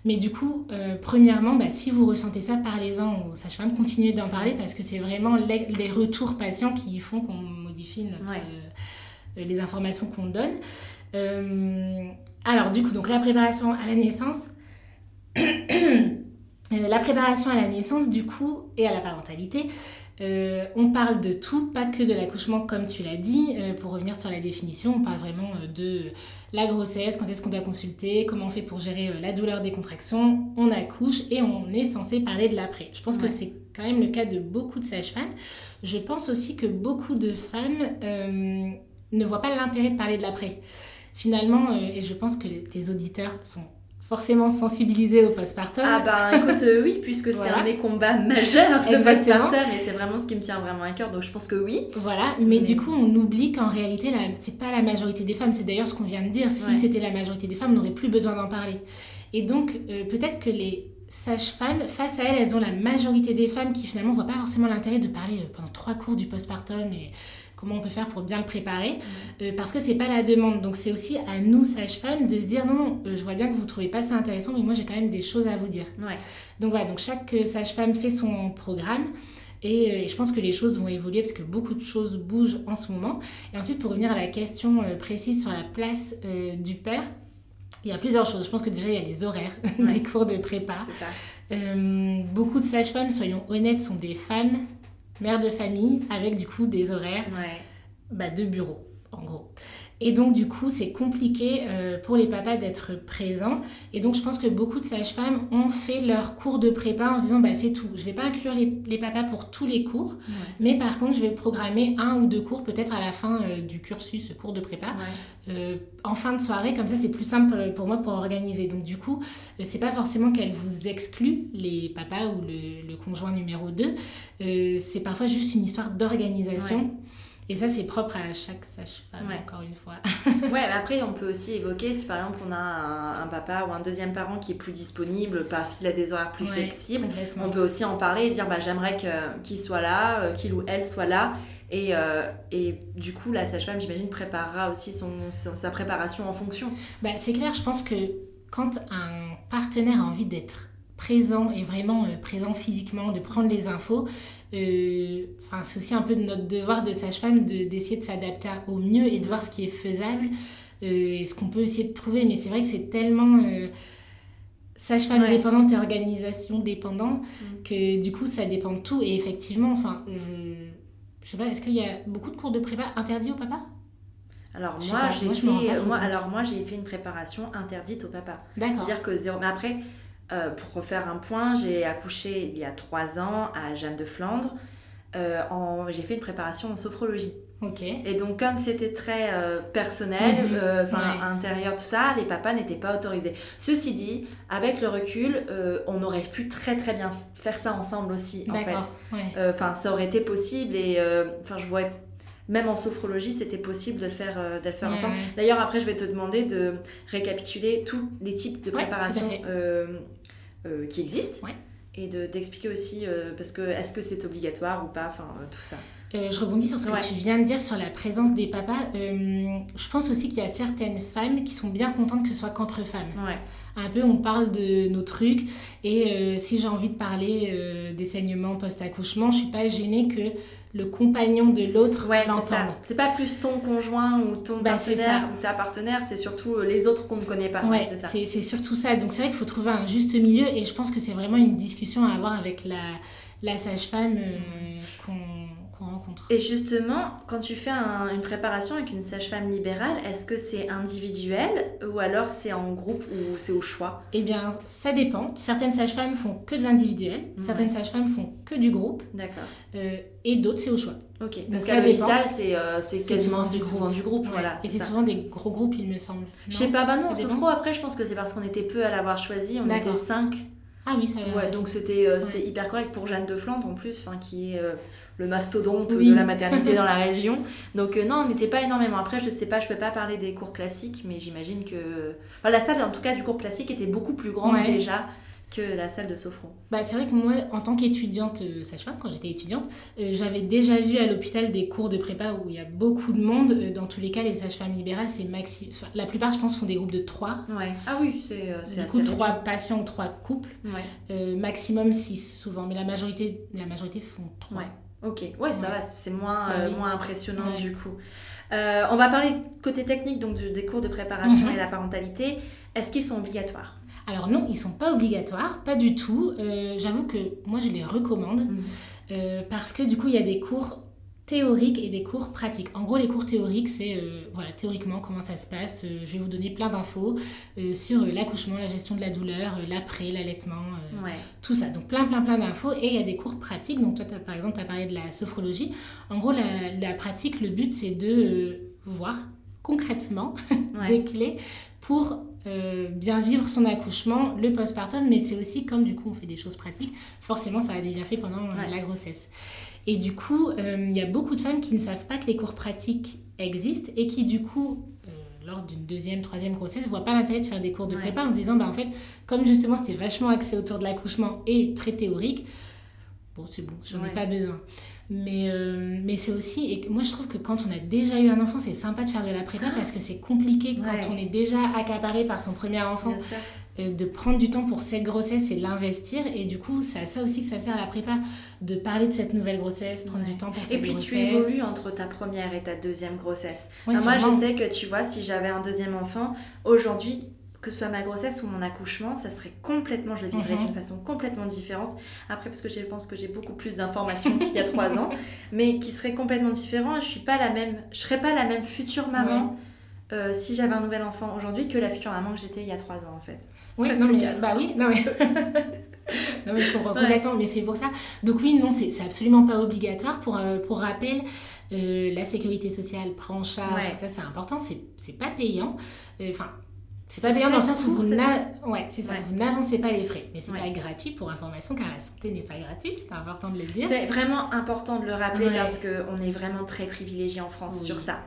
Mais du coup, euh, premièrement, bah, si vous ressentez ça, parlez-en aux sages-femmes, continuez d'en parler parce que c'est vraiment les, les retours patients qui font qu'on modifie notre, Ouais. euh, les informations qu'on donne. Euh, alors du coup, donc la préparation à la naissance. La préparation à la naissance, du coup, et à la parentalité, euh, on parle de tout, pas que de l'accouchement, comme tu l'as dit. Euh, pour revenir sur la définition, on parle vraiment euh, de la grossesse, quand est-ce qu'on doit consulter, comment on fait pour gérer la douleur des contractions, on accouche et on est censé parler de l'après. Je pense Ouais. que c'est quand même le cas de beaucoup de sages-femmes. Je pense aussi que beaucoup de femmes euh, ne voient pas l'intérêt de parler de l'après. Finalement, et je pense que tes auditeurs sont forcément sensibilisés au postpartum. Ah bah écoute, euh, oui, puisque c'est un de mes combats majeurs, ce postpartum, et c'est vraiment ce qui me tient vraiment à cœur, donc je pense que oui. Voilà, mais Mais- du coup, on oublie qu'en réalité, la- c'est pas la majorité des femmes. C'est d'ailleurs ce qu'on vient de dire. Si Ouais. c'était la majorité des femmes, on n'aurait plus besoin d'en parler. Et donc, euh, peut-être que les sages-femmes, face à elles, elles ont la majorité des femmes qui finalement voient pas forcément l'intérêt de parler euh, pendant trois cours du postpartum et comment on peut faire pour bien le préparer, euh, parce que c'est pas la demande. Donc, c'est aussi à nous, sages-femmes, de se dire non, non, euh, je vois bien que vous trouvez pas ça intéressant, mais moi, j'ai quand même des choses à vous dire. Ouais. Donc voilà, donc chaque euh, sage-femme fait son programme. Et, et je pense que les choses vont évoluer parce que beaucoup de choses bougent en ce moment. Et ensuite, pour revenir à la question précise sur la place euh, du père, il y a plusieurs choses. Je pense que déjà, il y a les horaires Ouais. des cours de prépa. Ça. Euh, beaucoup de sages-femmes, soyons honnêtes, sont des femmes, mères de famille, avec du coup des horaires Ouais. bah, de bureau, en gros. Et donc, du coup, c'est compliqué euh, pour les papas d'être présents. Et donc, je pense que beaucoup de sages-femmes ont fait leur cours de prépa en se disant, bah, c'est tout. Je vais pas inclure les, les papas pour tous les cours, mais par contre, je vais programmer un ou deux cours peut-être à la fin euh, du cursus, ce cours de prépa, Ouais. euh, en fin de soirée. Comme ça, c'est plus simple pour moi pour organiser. Donc, du coup, c'est pas forcément qu'elle vous exclut, les papas ou le, le conjoint numéro 2. Euh, c'est parfois juste une histoire d'organisation. Et ça, c'est propre à chaque sage-femme, Ouais. encore une fois. Ouais, mais après, on peut aussi évoquer si par exemple on a un, un papa ou un deuxième parent qui est plus disponible parce qu'il a des horaires plus Ouais, flexibles, on peut aussi en parler et dire bah, j'aimerais qu'il soit là, euh, qu'il ou elle soit là. Et, euh, et du coup, la sage-femme, j'imagine, préparera aussi son, son- sa préparation en fonction. Bah, c'est clair, je pense que quand un partenaire a envie d'être présent et vraiment euh, présent physiquement, de prendre les infos, euh, enfin, c'est aussi un peu de notre devoir de sage-femme de- d'essayer de s'adapter au mieux et de voir ce qui est faisable euh, et ce qu'on peut essayer de trouver. Mais c'est vrai que c'est tellement sage-femme Ouais. dépendante et organisation dépendant Mm. que du coup ça dépend de tout. Et effectivement, enfin, je, je sais pas, est-ce qu'il y a beaucoup de cours de prépa interdits au papa? Alors moi, j'ai fait, moi, alors moi, j'ai fait une préparation interdite au papa. D'accord. C'est-à-dire que zéro. Mais après, euh, pour refaire un point, j'ai accouché il y a trois ans à Jeanne de Flandre. Euh, en... J'ai fait une préparation en sophrologie. Ok. Et donc, comme c'était très euh, personnel, euh, enfin Ouais. intérieur, tout ça, les papas n'étaient pas autorisés. Ceci dit, avec le recul, euh, on aurait pu très très bien faire ça ensemble aussi, en fait. Ouais. Euh, Enfin, ça aurait été possible et euh, enfin, je vois même en sophrologie, c'était possible de le faire, euh, de le faire Ouais, ensemble. D'ailleurs, après, je vais te demander de récapituler tous les types de préparation. Euh, qui existent. Ouais. Et de- d'expliquer aussi, euh, parce que est-ce que c'est obligatoire ou pas, enfin euh, tout ça. Je rebondis sur ce que tu viens de dire sur la présence des papas. Je pense aussi qu'il y a certaines femmes qui sont bien contentes que ce soit qu'entre femmes. Ouais. Un peu, on parle de nos trucs. Et euh, si j'ai envie de parler euh, des saignements post-accouchement, je suis pas gênée que le compagnon de l'autre Ouais, l'entende. C'est pas plus ton conjoint ou ton Bah, partenaire ou ta partenaire, c'est surtout euh, les autres qu'on ne connaît pas. Ouais, c'est ça. c'est c'est surtout ça. Donc c'est vrai qu'il faut trouver un juste milieu et je pense que c'est vraiment une discussion à avoir avec la, la sage-femme euh, qu'on qu'on rencontre. Et justement, quand tu fais un- une préparation avec une sage-femme libérale, est-ce que c'est individuel ou alors c'est en groupe ou c'est au choix? Eh bien, ça dépend. Certaines sages-femmes font que de l'individuel, certaines sages-femmes font que du groupe D'accord. euh, et d'autres c'est au choix. Ok. Parce qu'à l'hôpital, c'est euh, quasiment souvent du souvent groupe. du groupe. Ouais. Voilà. et c'est souvent des gros groupes, il me semble. Je sais pas, bah non, dépend. Sophro, après, je pense que c'est parce qu'on était peu à l'avoir choisi. On était 5. Ah oui, ça va. Ouais, donc c'était euh, hyper correct pour Jeanne de Flandre en plus, qui est euh, le mastodonte Oui. de la maternité dans la région. Donc euh, non, on n'était pas énormément. Après, je sais pas, je peux pas parler des cours classiques, mais j'imagine que. Enfin, la salle, en tout cas, du cours classique était beaucoup plus grande Ouais. déjà que la salle de Sophro. Bah, c'est vrai que moi, en tant qu'étudiante euh, sage-femme, quand j'étais étudiante, euh, j'avais déjà vu à l'hôpital des cours de prépa où il y a beaucoup de monde. Euh, dans tous les cas, les sages-femmes libérales, c'est maxi. enfin, la plupart, je pense, font des groupes de 3. Ouais. Ah oui, c'est c'est Du assez coup, 3 réduit. patients ou 3 couples. Ouais. Maximum 6 souvent, mais la majorité, la majorité font 3. Ouais. Ok, ouais, ça Ouais. va, c'est moins, Bah euh, oui. moins impressionnant Ouais. du coup. Euh, on va parler côté technique, donc du- des cours de préparation Mhm. et la parentalité. Est-ce qu'ils sont obligatoires? Alors non, ils sont pas obligatoires, pas du tout. Euh, J'avoue que moi, je les recommande Mhm. parce que du coup, il y a des cours théoriques et des cours pratiques. En gros, les cours théoriques, c'est euh, voilà, théoriquement comment ça se passe. Euh, je vais vous donner plein d'infos euh, sur l'accouchement, la gestion de la douleur, l'après, l'allaitement, Ouais. tout ça. Donc plein, plein, plein d'infos. Et il y a des cours pratiques. Donc toi, par exemple, tu as parlé de la sophrologie. En gros, la, la pratique, le but, c'est de voir concrètement Ouais. des clés pour euh, bien vivre son accouchement, le postpartum, mais c'est aussi comme du coup on fait des choses pratiques, forcément ça a des bienfaits pendant euh, Ouais. la grossesse. Et du coup, euh, il y a beaucoup de femmes qui ne savent pas que les cours pratiques existent et qui du coup, lors d'une deuxième, troisième grossesse, voient pas l'intérêt de faire des cours de Ouais. prépa en se disant, bah en fait, comme justement c'était vachement axé autour de l'accouchement et très théorique, bon c'est bon, j'en Ouais. ai pas besoin. Mais, euh, mais c'est aussi, et moi je trouve que quand on a déjà eu un enfant, c'est sympa de faire de la prépa parce que c'est compliqué quand Ouais. on est déjà accaparé par son premier enfant, euh, de prendre du temps pour cette grossesse et l'investir. Et du coup, c'est à ça aussi que ça sert à la prépa, de parler de cette nouvelle grossesse, prendre Ouais. du temps pour Et cette puis grossesse. tu évolues entre ta première et ta deuxième grossesse. Ouais, Enfin, moi, je sais que tu vois, si j'avais un deuxième enfant, aujourd'hui, que ce soit ma grossesse ou mon accouchement, ça serait complètement, je le vivrais Mhm. d'une façon complètement différente. Après, parce que je pense que j'ai beaucoup plus d'informations qu'il y a trois ans, mais qui serait complètement différent. Je suis pas la même, je serais pas la même future maman. euh, si j'avais un nouvel enfant aujourd'hui que la future maman que j'étais il y a trois ans en fait. Oui, non, mais, bah oui, non mais... non mais je comprends Ouais. complètement, mais c'est pour ça. Donc oui, non, c'est absolument pas obligatoire. Pour, euh, pour rappel, euh, la sécurité sociale prend en charge, Ouais. ça c'est important, c'est pas payant. Enfin, c'est pas payant dans le sens où vous c'est n'a- ouais, Ouais. vous n'avancez pas les frais. Mais c'est Ouais. pas gratuit pour information car la santé n'est pas gratuite, c'est important de le dire. C'est vraiment important de le rappeler parce qu'on est vraiment très privilégié en France Oui. sur ça.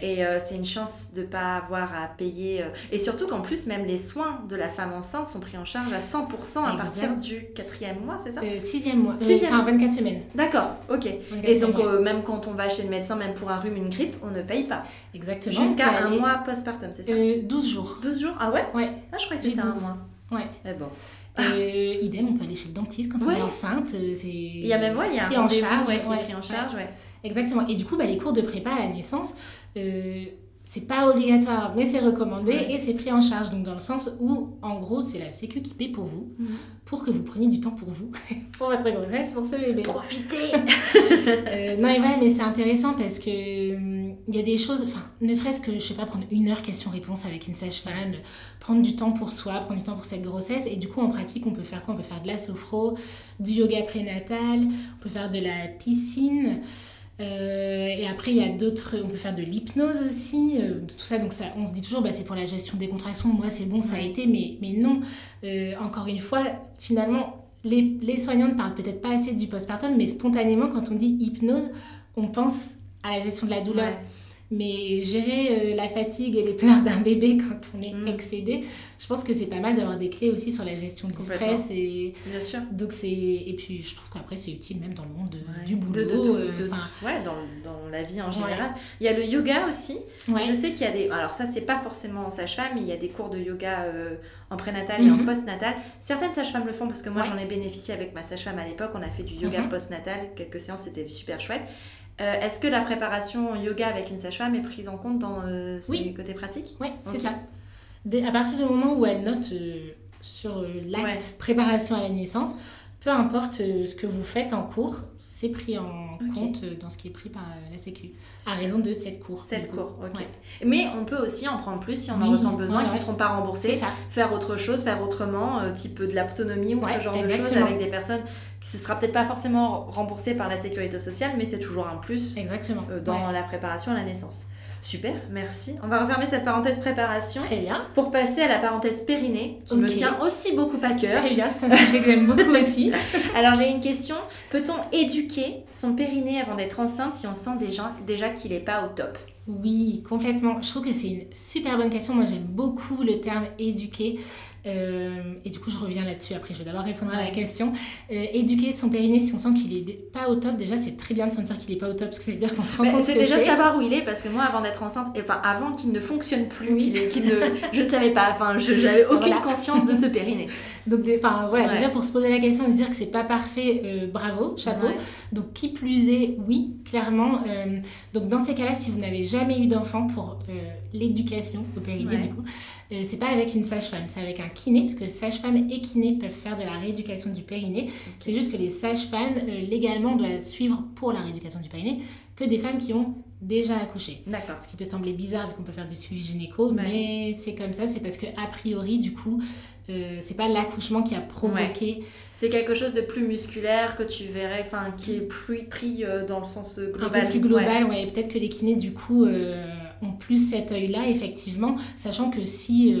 Et euh, c'est une chance de pas avoir à payer. euh, Et surtout qu'en plus, même les soins de la femme enceinte sont pris en charge à 100% à Exact. partir du quatrième mois, c'est ça? Euh, sixième mois, Euh, Sixième. enfin 24 semaines. D'accord, ok. 24 Et donc, même quand on va chez le médecin, même pour un rhume, une grippe, on ne paye pas. Exactement. Jusqu'à un aller- mois postpartum, c'est ça? Euh, 12 jours. 12 jours Ah ouais Ouais. Ah, je croyais que c'était un 12. mois. Ouais. Eh bon. Euh, idem, on peut aller chez le dentiste quand Ouais. on est enceinte. euh, c'est Il y a même ouais, il y a pris un en charge, ouais, qui est pris en charge, ouais. Exactement. Et du coup, bah, les cours de prépa à la naissance, euh, c'est pas obligatoire, mais c'est recommandé Ouais. et c'est pris en charge. Donc, dans le sens où, en gros, c'est la Sécu qui paie pour vous, Mhm. pour que vous preniez du temps pour vous, pour votre grossesse, pour ce bébé. Profitez Euh, non, et voilà, mais c'est intéressant parce que hum, il y a des choses, enfin, ne serait-ce que, je sais pas, prendre une heure question-réponse avec une sage-femme, prendre du temps pour soi, prendre du temps pour cette grossesse. Et du coup, en pratique, on peut faire quoi? On peut faire de la sophro, du yoga prénatal, on peut faire de la piscine. Et après, il y a d'autres. On peut faire de l'hypnose aussi, de tout ça. Donc, ça, on se dit toujours, bah, c'est pour la gestion des contractions. Moi, c'est bon, ça a été. Mais, mais non. encore une fois, finalement, les, les soignants ne parlent peut-être pas assez du postpartum, mais spontanément, quand on dit hypnose, on pense à la gestion de la douleur. Mais gérer euh, la fatigue et les pleurs d'un bébé quand on est mm. excédé, je pense que c'est pas mal d'avoir des clés aussi sur la gestion du stress. Et... Bien sûr. Donc. Et puis je trouve qu'après c'est utile même dans le monde du boulot. De, euh, ouais, dans, dans, la vie en général. Il y a le yoga aussi. Je sais qu'il y a des... Alors ça c'est pas forcément en sage-femme, mais il y a des cours de yoga euh, en prénatal et en mhm. post-natal. Certaines sages-femmes le font parce que moi j'en ai bénéficié avec ma sage-femme à l'époque. On a fait du yoga mhm. post-natal, quelques séances, c'était super chouette. Euh, est-ce que la préparation yoga avec une sage-femme est prise en compte dans euh, ses côtés pratiques Oui, c'est ça. à partir du moment où elle note euh, sur l'acte préparation à la naissance, peu importe ce que vous faites en cours, c'est pris en compte dans ce qui est pris par la Sécu, à raison de 7 cours. 7 cours, ok. Mais on peut aussi en prendre plus si on en ressent besoin, qui ne seront pas remboursés, faire autre chose, faire autrement, type de l'autonomie ou ce genre de choses avec des personnes ce sera peut-être pas forcément remboursé par la sécurité sociale, mais c'est toujours un plus Exactement. Euh, dans la préparation à la naissance. Super, merci. On va refermer cette parenthèse préparation. Très bien. Pour passer à la parenthèse périnée, qui me tient aussi beaucoup à cœur. Très bien, c'est un sujet que j'aime beaucoup aussi. Alors j'ai une question. Peut-on éduquer son périnée avant d'être enceinte si on sent déjà, déjà qu'il n'est pas au top? Oui, complètement. Je trouve que c'est une super bonne question. Moi, j'aime beaucoup le terme éduquer. Euh, et du coup, je reviens là-dessus après. Je vais d'abord répondre à la question. Euh, éduquer son périnée si on sent qu'il est pas au top, déjà, c'est très bien de sentir qu'il est pas au top parce que ça veut dire qu'on se rend compte. C'est déjà de savoir où il est parce que moi, avant d'être enceinte, enfin, avant qu'il ne fonctionne plus, qu'il ne, je ne savais pas, enfin, je n'avais aucune conscience de ce périnée. Donc, enfin, voilà, déjà pour se poser la question et se dire que c'est pas parfait, euh, bravo, chapeau. Donc, qui plus est, oui, clairement. donc, dans ces cas-là, si vous n'avez jamais eu d'enfant pour l'éducation au périnée, du coup, c'est pas avec une sage-femme, c'est avec un kiné, parce que sage-femme et kiné peuvent faire de la rééducation du périnée. C'est juste que les sages-femmes, euh, légalement, doivent suivre pour la rééducation du périnée que des femmes qui ont déjà accouché. D'accord. Ce qui peut sembler bizarre vu qu'on peut faire du suivi gynéco, mais c'est comme ça, c'est parce que a priori, du coup, euh, c'est pas l'accouchement qui a provoqué. C'est quelque chose de plus musculaire que tu verrais, enfin, qui est plus pris euh, dans le sens global. Un peu plus global, ouais. Peut-être que les kinés, du coup, ont plus cet œil-là, effectivement, sachant que si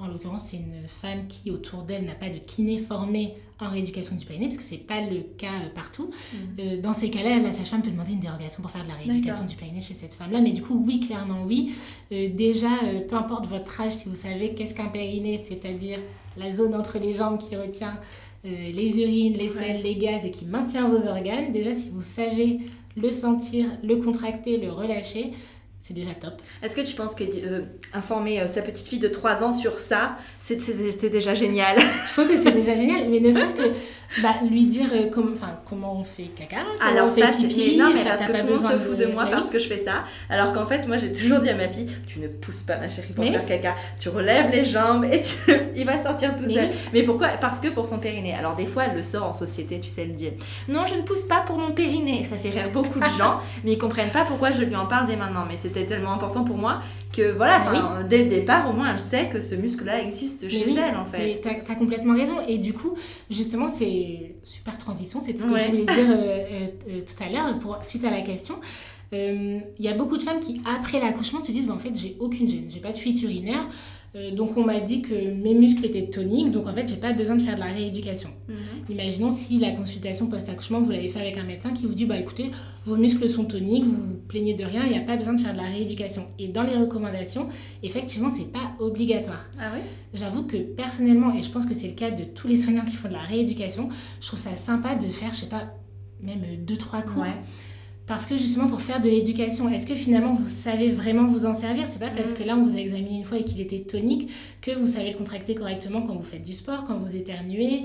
en l'occurrence, c'est une femme qui, autour d'elle, n'a pas de kiné formé en rééducation du périnée, parce que ce n'est pas le cas euh, partout. Mm. Euh, dans ces cas-là, la sage-femme peut demander une dérogation pour faire de la rééducation du périnée chez cette femme-là. Mais du coup, oui, clairement, oui. Euh, déjà, peu importe votre âge, si vous savez qu'est-ce qu'un périnée, c'est-à-dire la zone entre les jambes qui retient les urines, les selles, les gaz et qui maintient vos organes, déjà, si vous savez le sentir, le contracter, le relâcher, c'est déjà top. Est-ce que tu penses que euh, informer euh, sa petite fille de 3 ans sur ça, c'était déjà génial? Je trouve que c'est déjà génial, mais ne serait-ce que bah, lui dire euh, comment, comment on fait caca, Alors on fait pipi. non, mais parce que tout le monde se fout de, moi parce que je fais ça. Alors qu'en fait, moi, j'ai toujours dit à ma fille, tu ne pousses pas ma chérie pour faire caca. Tu relèves les jambes et tu... il va sortir tout seul. Mais pourquoi? Parce que pour son périnée. Alors des fois, elle le sort en société, tu sais, elle dit, non, je ne pousse pas pour mon périnée. Ça fait rire beaucoup de gens, mais ils comprennent pas pourquoi je lui en parle dès maintenant. Mais c'était tellement important pour moi que voilà, dès le départ, au moins, elle sait que ce muscle-là existe chez elle, en fait. Mais tu as, complètement raison. Et du coup, justement, c'est super transition, c'est ce que je voulais dire euh, euh, euh, tout à l'heure, suite à la question. Il y a beaucoup de femmes qui, après l'accouchement, se disent bah, en fait, j'ai aucune gêne, j'ai pas de fuite urinaire. Euh, donc on m'a dit que mes muscles étaient toniques, donc en fait j'ai pas besoin de faire de la rééducation. Mhm. Imaginons si la consultation post-accouchement vous l'avez fait avec un médecin qui vous dit bah écoutez vos muscles sont toniques, vous vous plaignez de rien, il n'y a pas besoin de faire de la rééducation. Et dans les recommandations, effectivement c'est pas obligatoire. Ah oui? J'avoue que personnellement, et je pense que c'est le cas de tous les soignants qui font de la rééducation, je trouve ça sympa de faire je sais pas même deux trois cours. Parce que justement, pour faire de l'éducation, est-ce que finalement vous savez vraiment vous en servir? C'est pas parce mm. que là on vous a examiné une fois et qu'il était tonique que vous savez le contracter correctement quand vous faites du sport, quand vous éternuez.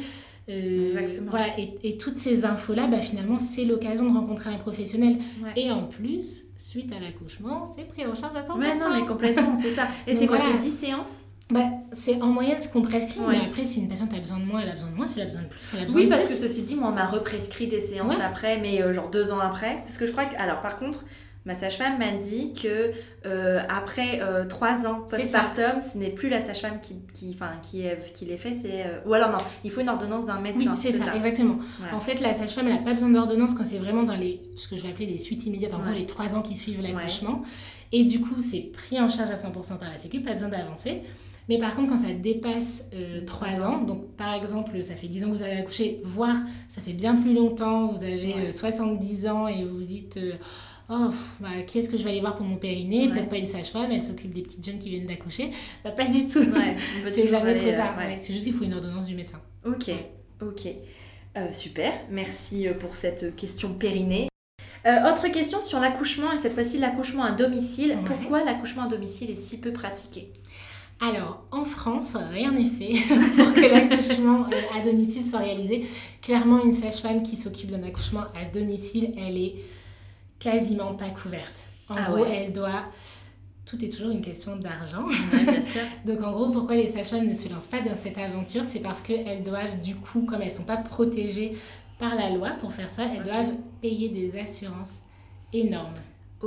Euh, Exactement. Voilà, et, toutes ces infos-là, bah, finalement, c'est l'occasion de rencontrer un professionnel. Et en plus, suite à l'accouchement, c'est pris en charge à 100%. Mais non, mais complètement, c'est ça. Et c'est quoi, c'est 10 séances? Bah, c'est en moyenne ce qu'on prescrit, mais après, si une patiente a besoin de moins, elle a besoin de moins. Si elle a besoin de plus, elle a besoin de plus. Oui, parce que ceci dit, moi, on m'a represcrit des séances après, mais euh, genre deux ans après. Parce que je crois que. Alors, par contre, Ma sage-femme m'a dit que euh, après euh, trois ans postpartum, ce n'est plus la sage-femme qui, qui, qui, qui les fait, c'est ou alors non, il faut une ordonnance d'un médecin. Oui, c'est ça, exactement. En fait, la sage-femme, elle n'a pas besoin d'ordonnance quand c'est vraiment dans les, ce que je vais appeler les suites immédiates, en gros les trois ans qui suivent l'accouchement. Et du coup, c'est pris en charge à 100% par la Sécu, pas besoin d'avancer. Mais par contre, quand ça dépasse euh, 3 ans, donc par exemple, ça fait 10 ans que vous avez accouché, voire ça fait bien plus longtemps, vous avez 70 ans et vous vous dites oh, bah, qui est-ce que je vais aller voir pour mon périnée? Peut-être pas une sage-femme, elle s'occupe des petites jeunes qui viennent d'accoucher. Bah, pas du tout. c'est jamais trop tard. Euh, c'est juste qu'il faut une ordonnance du médecin. Ok, ok. Euh, super, merci euh, pour cette question périnée. autre question sur l'accouchement, et cette fois-ci l'accouchement à domicile. Pourquoi l'accouchement à domicile est si peu pratiqué? Alors, en France, rien n'est fait pour que l'accouchement à domicile soit réalisé. Clairement, une sage-femme qui s'occupe d'un accouchement à domicile, elle est quasiment pas couverte. En ah gros, elle doit. Tout est toujours une question d'argent. bien sûr. Donc, en gros, pourquoi les sages-femmes ne se lancent pas dans cette aventure C'est parce qu'elles doivent, du coup, comme elles ne sont pas protégées par la loi pour faire ça, elles doivent payer des assurances énormes.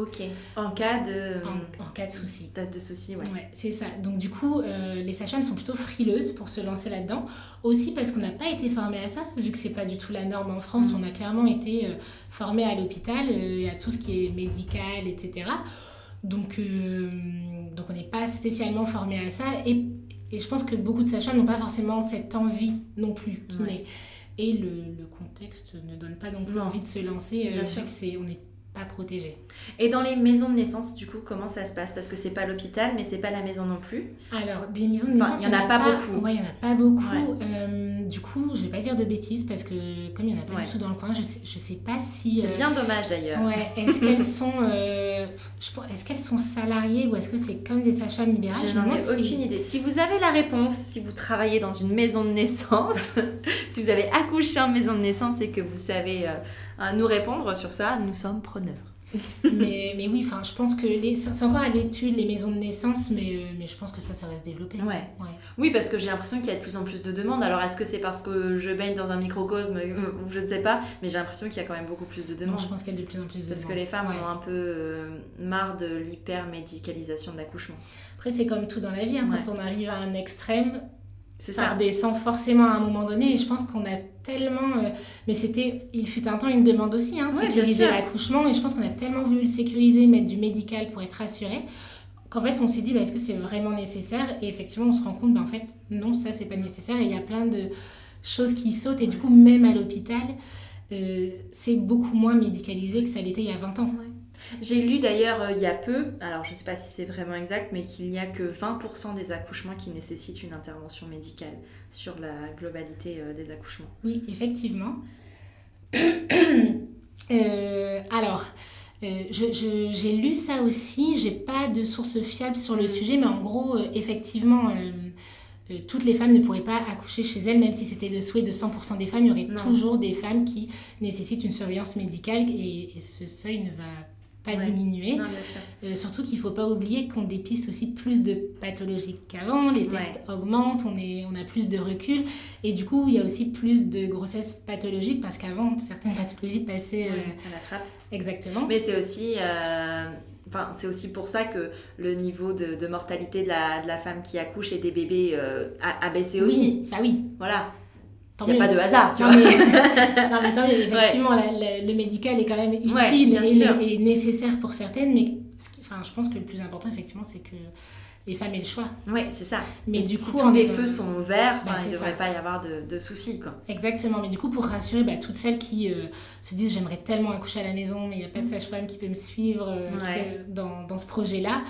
Ok. En cas de. En, cas de souci. Date de souci, ouais. Ouais, c'est ça. Donc, du coup, euh, les sages-femmes sont plutôt frileuses pour se lancer là-dedans. Aussi parce qu'on n'a pas été formé à ça, vu que c'est pas du tout la norme en France. Mm. On a clairement été euh, formé à l'hôpital euh, et à tout ce qui est médical, etc. Donc, donc on n'est pas spécialement formé à ça. Et, et, je pense que beaucoup de sages-femmes n'ont pas forcément cette envie non plus qui naît. Et le, le, contexte ne donne pas non plus envie de se lancer. Bien sûr. que c'est, on protéger. Et dans les maisons de naissance, du coup, comment ça se passe? Parce que c'est pas l'hôpital, mais c'est pas la maison non plus. Alors, des maisons de naissance, il y en a, pas, beaucoup. Ouais, il y en a pas beaucoup. Euh, du coup, je vais pas dire de bêtises parce que comme il y en a pas du tout dans le coin, je sais, je sais pas si. C'est euh, bien dommage d'ailleurs. Ouais. Est-ce qu'elles sont, euh, est-ce qu'elles sont salariées ou est-ce que c'est comme des sages-femmes libérales? Je n'en ai aucune idée. Si vous avez la réponse, si vous travaillez dans une maison de naissance, si vous avez accouché en maison de naissance et que vous savez nous répondre sur ça, nous sommes preneurs. mais, mais oui, enfin, je pense que les, c'est encore à l'étude les maisons de naissance, mais, euh, mais je pense que ça, ça va se développer. Ouais. Oui, parce que j'ai l'impression qu'il y a de plus en plus de demandes. Alors, est-ce que c'est parce que je baigne dans un microcosme euh, Je ne sais pas, mais j'ai l'impression qu'il y a quand même beaucoup plus de demandes. je pense qu'il y a de plus en plus de Parce que les femmes ont un peu euh, marre de l'hyper-médicalisation de l'accouchement. Après, c'est comme tout dans la vie, hein. quand on arrive à un extrême, ça, ça, redescend forcément à un moment donné et je pense qu'on a tellement euh, mais c'était il fut un temps une demande aussi hein, sécuriser l'accouchement et je pense qu'on a tellement voulu le sécuriser mettre du médical pour être assuré qu'en fait on s'est dit bah, est-ce que c'est vraiment nécessaire? Et effectivement on se rend compte bah, en fait non ça c'est pas nécessaire et il y a plein de choses qui sautent et du coup même à l'hôpital euh, c'est beaucoup moins médicalisé que ça l'était il y a 20 ans j'ai lu d'ailleurs euh, il y a peu, alors je ne sais pas si c'est vraiment exact, mais qu'il n'y a que 20% des accouchements qui nécessitent une intervention médicale sur la globalité euh, des accouchements. Oui, effectivement. Euh, alors, j'ai lu ça aussi, j'ai pas de source fiable sur le sujet, mais en gros, effectivement, toutes les femmes ne pourraient pas accoucher chez elles, même si c'était le souhait de 100% des femmes, il y aurait toujours des femmes qui nécessitent une surveillance médicale et, et ce seuil ne va pas diminuer. Euh, surtout qu'il ne faut pas oublier qu'on dépiste aussi plus de pathologies qu'avant, les tests augmentent, on, est, on a plus de recul et du coup il y a aussi plus de grossesses pathologiques parce qu'avant certaines pathologies passaient euh, à la trappe. Exactement. Mais c'est aussi... Euh, enfin, c'est aussi pour ça que le niveau de, de mortalité de la, de la, femme qui accouche et des bébés a, a, baissé aussi. Bah oui. Voilà. Il n'y a pas de hasard, tu non, vois. Mais, non, mais tant, effectivement, le médical est quand même utile et, et, nécessaire pour certaines, mais enfin, je pense que le plus important, effectivement, c'est que les femmes aient le choix. Oui, c'est ça. Mais du si coup, tous les feux sont verts, bah, il ne devrait pas y avoir de, de, soucis. Quoi. Exactement. Mais du coup, pour rassurer bah, toutes celles qui euh, se disent j'aimerais tellement accoucher à la maison, mais il n'y a pas de mm. sage-femme qui peut me suivre euh, dans, dans, ce projet-là,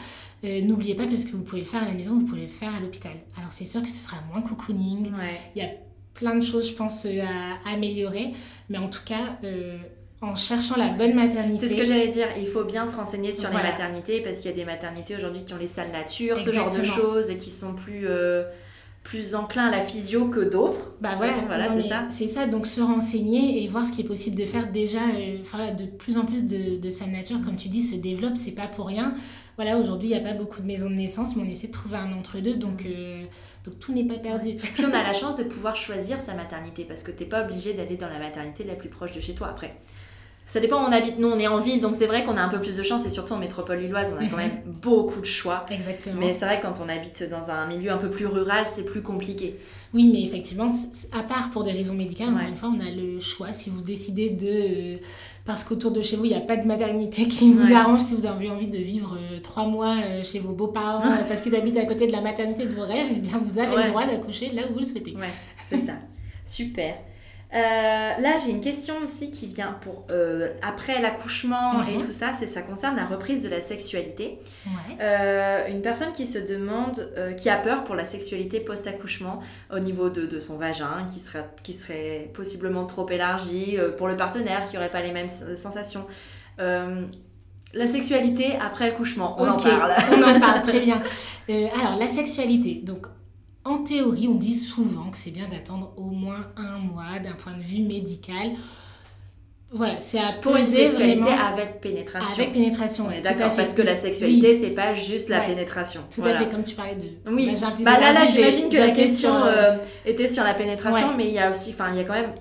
euh, n'oubliez pas que ce que vous pouvez faire à la maison, vous pouvez le faire à l'hôpital. Alors, c'est sûr que ce sera moins cocooning. Il y a plein de choses, je pense, euh, à, améliorer. Mais en tout cas, euh, en cherchant la bonne maternité. C'est ce que j'allais dire. Il faut bien se renseigner sur les maternités parce qu'il y a des maternités aujourd'hui qui ont les salles nature, ce genre de choses et qui sont plus. Euh, plus enclins à la physio que d'autres. Bah voilà, voilà c'est ça. C'est ça, donc se renseigner et voir ce qui est possible de faire déjà. Enfin, de plus en plus de, de sa nature, comme tu dis, se développe, c'est pas pour rien voilà, aujourd'hui, il n'y a pas beaucoup de maisons de naissance, mais on essaie de trouver un entre-deux, donc, euh, donc tout n'est pas perdu. Puis on a la chance de pouvoir choisir sa maternité, parce que tu n'es pas obligé d'aller dans la maternité la plus proche de chez toi après. Ça dépend où on habite. Nous, on est en ville, donc c'est vrai qu'on a un peu plus de chance, et surtout en métropole lilloise, on a quand Mhm. même beaucoup de choix. Exactement. Mais c'est vrai, quand on habite dans un milieu un peu plus rural, c'est plus compliqué. Oui, mais effectivement, à part pour des raisons médicales, encore Ouais. une fois, on a le choix. Si vous décidez de. euh, parce qu'autour de chez vous, il n'y a pas de maternité qui vous Ouais. arrange, si vous avez envie de vivre euh, trois mois euh, chez vos beaux-parents parce qu'ils habitent à côté de la maternité de vos rêves, eh bien, vous avez Ouais. le droit d'accoucher là où vous le souhaitez. Ouais, c'est ça. Super. Euh, là, j'ai une question aussi qui vient pour euh, après l'accouchement et Mhm. tout ça, c'est ça concerne la reprise de la sexualité. Ouais. Euh, une personne qui se demande, qui a peur pour la sexualité post-accouchement au niveau de, de son vagin, qui serait, qui serait possiblement trop élargi, pour le partenaire qui n'aurait pas les mêmes sensations. La sexualité après accouchement, on en parle. On en parle, très bien. Euh, alors, la sexualité. Donc, en théorie, on dit souvent que c'est bien d'attendre au moins un mois d'un point de vue médical. Voilà, c'est à Pour une poser sexualité vraiment avec pénétration. avec pénétration. On est d'accord, parce que la Oui, sexualité, c'est pas juste la Ouais. pénétration. Tout Voilà. à fait, comme tu parlais de. Oui, plus bah là, là j'imagine que la question sur, euh, était sur la pénétration, Ouais. mais il y a aussi, enfin, il y a quand même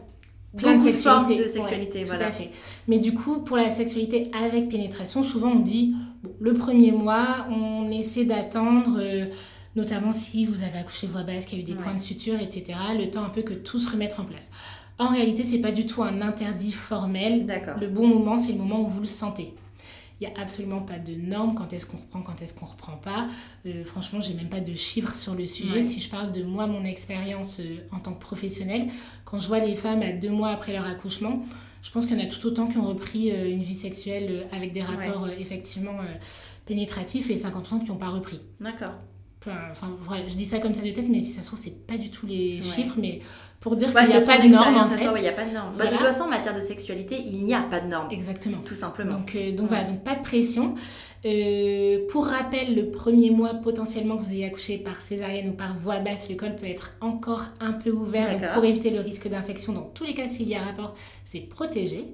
plein de sexualité. de sexualité. Ouais, voilà. Tout à fait. Mais du coup, pour la sexualité avec pénétration, souvent on dit bon, le premier mois, on essaie d'attendre, euh, notamment si vous avez accouché voix basse, qu'il y a eu des Ouais. points de suture, etc., le temps un peu que tout se remette en place. En réalité, c'est pas du tout un interdit formel. D'accord. Le bon moment, c'est le moment où vous le sentez. Il n'y a absolument pas de normes quand est-ce qu'on reprend, quand est-ce qu'on reprend pas. Euh, franchement, j'ai même pas de chiffres sur le sujet. Ouais. Si je parle de moi, mon expérience euh, en tant que professionnelle, quand je vois les femmes à deux mois après leur accouchement, je pense qu'il y en a tout autant qui ont repris euh, une vie sexuelle euh, avec des rapports effectivement pénétratifs et 50% qui n'ont pas repris. D'accord. Enfin, voilà, je dis ça comme ça de tête, mais si ça se trouve, c'est pas du tout les Ouais. chiffres, mais pour dire Ouais, qu'il n'y a c'est pas de normes en fait. Il n'y a pas de normes. Bah, de toute façon, en matière de sexualité, il n'y a pas de normes. Exactement. Tout simplement. Donc, euh, donc voilà, donc pas de pression. Euh, pour rappel, le premier mois potentiellement que vous ayez accouché par césarienne ou par voie basse, le col peut être encore un peu ouvert. Donc, pour éviter le risque d'infection, dans tous les cas, s'il y a rapport, c'est protégé.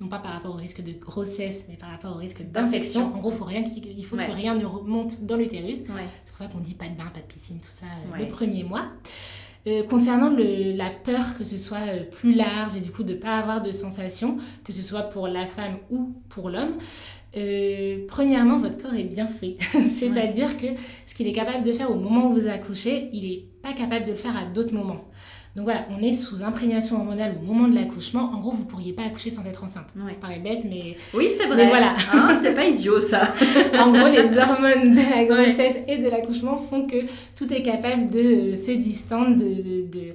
Non pas par rapport au risque de grossesse, mais par rapport au risque d'infection. En gros, faut rien il faut Ouais. que rien ne remonte dans l'utérus. Ouais. C'est pour ça qu'on dit pas de bain, pas de piscine, tout ça euh, le premier mois. Euh, concernant le- la peur que ce soit euh, plus large et du coup de ne pas avoir de sensation, que ce soit pour la femme ou pour l'homme, euh, premièrement, votre corps est bien fait. C'est-à-dire que ce qu'il est capable de faire au moment où vous accouchez, il n'est pas capable de le faire à d'autres moments. Donc voilà, on est sous imprégnation hormonale au moment de l'accouchement. En gros, vous ne pourriez pas accoucher sans être enceinte. Ouais. Ça paraît bête, mais Oui, c'est vrai. Mais voilà. Hein, c'est pas idiot ça. en gros, les hormones de la grossesse et de l'accouchement font que tout est capable de euh, se distendre, de, de, de,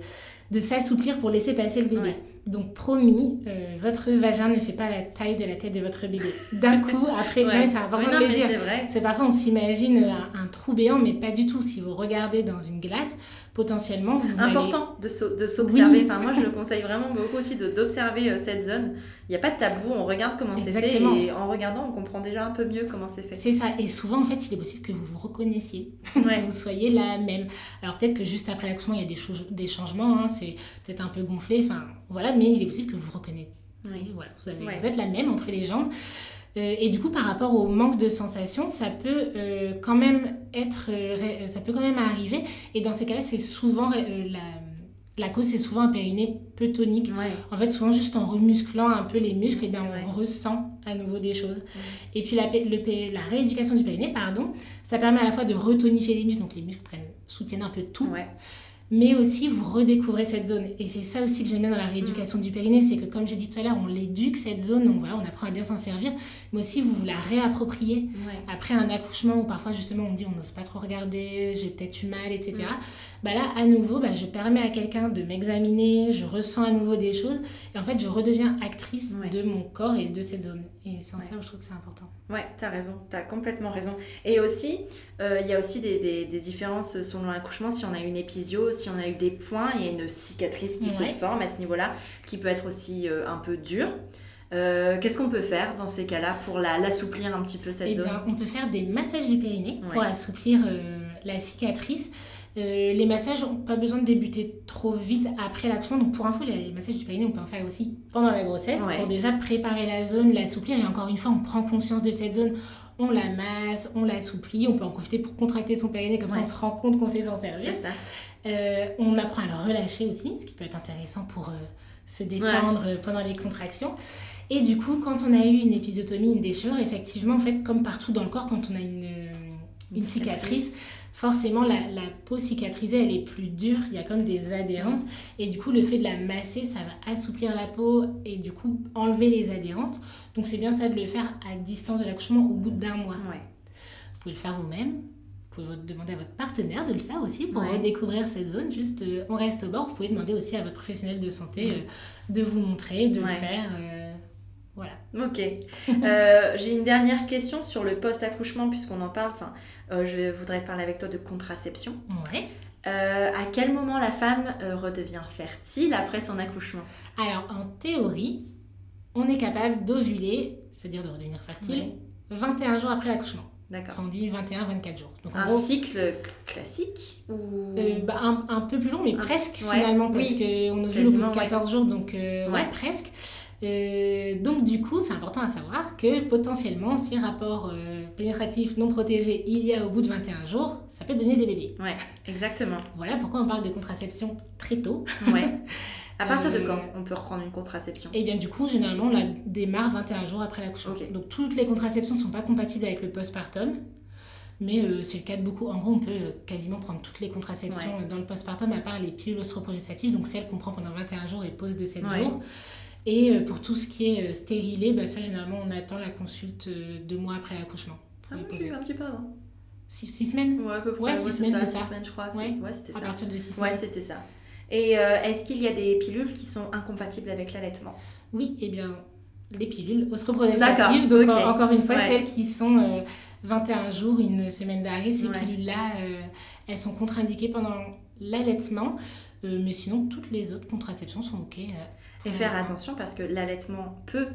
de s'assouplir pour laisser passer le bébé. Ouais. Donc, promis, euh, votre vagin ne fait pas la taille de la tête de votre bébé. D'un coup, après, Ouais. non, mais c'est important non, de le dire. c'est parfois, on s'imagine un, un trou béant, mais pas du tout. Si vous regardez dans une glace, potentiellement, vous allez- Important de s'o- de s'observer. Oui. Enfin, moi, je le conseille vraiment beaucoup aussi de- d'observer euh, cette zone. Il n'y a pas de tabou, on regarde comment c'est fait et en regardant, on comprend déjà un peu mieux comment c'est fait. C'est ça. Et souvent, en fait, il est possible que vous vous reconnaissiez, Ouais. que vous soyez la même. Alors peut-être que juste après l'accouchement, il y a des, des changements, hein, c'est peut-être un peu gonflé, enfin voilà, mais il est possible que vous vous reconnaissiez. Oui. Voilà, vous, avez, Ouais. vous êtes la même entre les jambes. Euh, et du coup, par rapport au manque de sensation, ça peut euh, quand même être, euh, ça peut quand même arriver. Et dans ces cas-là, c'est souvent la, la cause, c'est souvent un périnée peu tonique. Ouais. En fait, souvent juste en remusclant un peu les muscles, et bien C'est on vrai. ressent à nouveau des choses. Et puis la, le rééducation du périnée, pardon, ça permet à la fois de retonifier les muscles, donc les muscles prennent, soutiennent un peu tout, Ouais. Mais aussi vous redécouvrez cette zone. Et c'est ça aussi que j'aime bien dans la rééducation du périnée, c'est que comme j'ai dit tout à l'heure, on l'éduque cette zone, donc voilà, on apprend à bien s'en servir, mais aussi vous vous la réappropriez Ouais. après un accouchement où parfois justement on dit on n'ose pas trop regarder, j'ai peut-être eu mal, etc. Bah là, à nouveau, bah, je permets à quelqu'un de m'examiner, je ressens à nouveau des choses, et en fait je redeviens actrice Ouais. de mon corps et de cette zone. Et c'est en Ouais. ça où je trouve que c'est important. Ouais, t'as raison, t'as complètement raison. Et aussi, euh, il y a aussi des, des- des différences selon l'accouchement. Si on a une épisio, si on a eu des points, il y a une cicatrice qui Ouais. se forme à ce niveau-là, qui peut être aussi euh, un peu dure. Euh, Qu'est-ce qu'on peut faire dans ces cas-là pour la- l'assouplir un petit peu cette Eh zone bien, on peut faire des massages du périnée pour assouplir la cicatrice. Euh, les massages n'ont pas besoin de débuter trop vite après l'accouchement. Donc, pour info, les massages du périnée, on peut en faire aussi pendant la grossesse Ouais. pour déjà préparer la zone, l'assouplir. Et encore une fois, on prend conscience de cette zone, on la masse, on l'assouplit. On peut en profiter pour contracter son périnée, comme ça on se rend compte qu'on sait s'en servir. On apprend à le relâcher aussi, ce qui peut être intéressant pour se détendre pendant les contractions. Et du coup, quand on a eu une épisiotomie, une déchirure, effectivement, en fait, comme partout dans le corps, quand on a une, une cicatrice, forcément la, peau cicatrisée elle est plus dure, il y a comme des adhérences et du coup le fait de la masser ça va assouplir la peau et du coup enlever les adhérences. Donc c'est bien ça de le faire à distance de l'accouchement au bout d'un mois. Vous pouvez le faire vous-même, vous pouvez demander à votre partenaire de le faire aussi pour découvrir cette zone. Juste, euh, on reste au bord. Vous pouvez demander aussi à votre professionnel de santé euh, de vous montrer, de le faire. Euh, voilà. Ok. J'ai une dernière question sur le post-accouchement, puisqu'on en parle. Enfin, je voudrais te parler avec toi de contraception. Ouais. à quel moment la femme redevient fertile après son accouchement? Alors, en théorie, on est capable d'ovuler, c'est-à-dire de redevenir fertile, 21 jours après l'accouchement. D'accord. on dit 21-24 jours. Donc, un cycle classique ou... Euh, bah, un, un, peu plus long, mais presque finalement, parce qu'on ovule au bout de 14 jours, donc euh, ouais. presque. Euh, donc du coup, c'est important à savoir que potentiellement, si rapport pénétratif non protégé il y a au bout de 21 jours, ça peut donner des bébés. Ouais, exactement. Voilà pourquoi on parle de contraception très tôt. Ouais. À partir de euh, quand on peut reprendre une contraception? Eh bien, du coup, généralement, on la démarre 21 jours après l'accouchement. Donc, toutes les contraceptions ne sont pas compatibles avec le postpartum. Mais euh, c'est le cas de beaucoup. En gros, on peut euh, quasiment prendre toutes les contraceptions dans le postpartum, à part les pilules ostroprogestatives, donc celles qu'on prend pendant 21 jours et pause de 7 jours. Et pour tout ce qui est stérilé, bah, ça, généralement, on attend la consulte deux mois après l'accouchement. Ah oui, un petit peu avant. Six, semaines? Ouais, à peu près. Ouais, six semaines, c'est ça. Six semaines, je crois. Ouais, c'était ça. À partir de six semaines. Ouais, c'était ça. Et euh, est-ce qu'il y a des pilules qui sont incompatibles avec l'allaitement? Oui, et eh bien, les pilules ostroprogestatives, donc encore une fois, celles qui sont 21 euh, jours, une semaine d'arrêt, ces pilules-là, euh, elles sont contre-indiquées pendant l'allaitement, mais sinon, toutes les autres contraceptions sont OK. Et faire attention parce que l'allaitement peut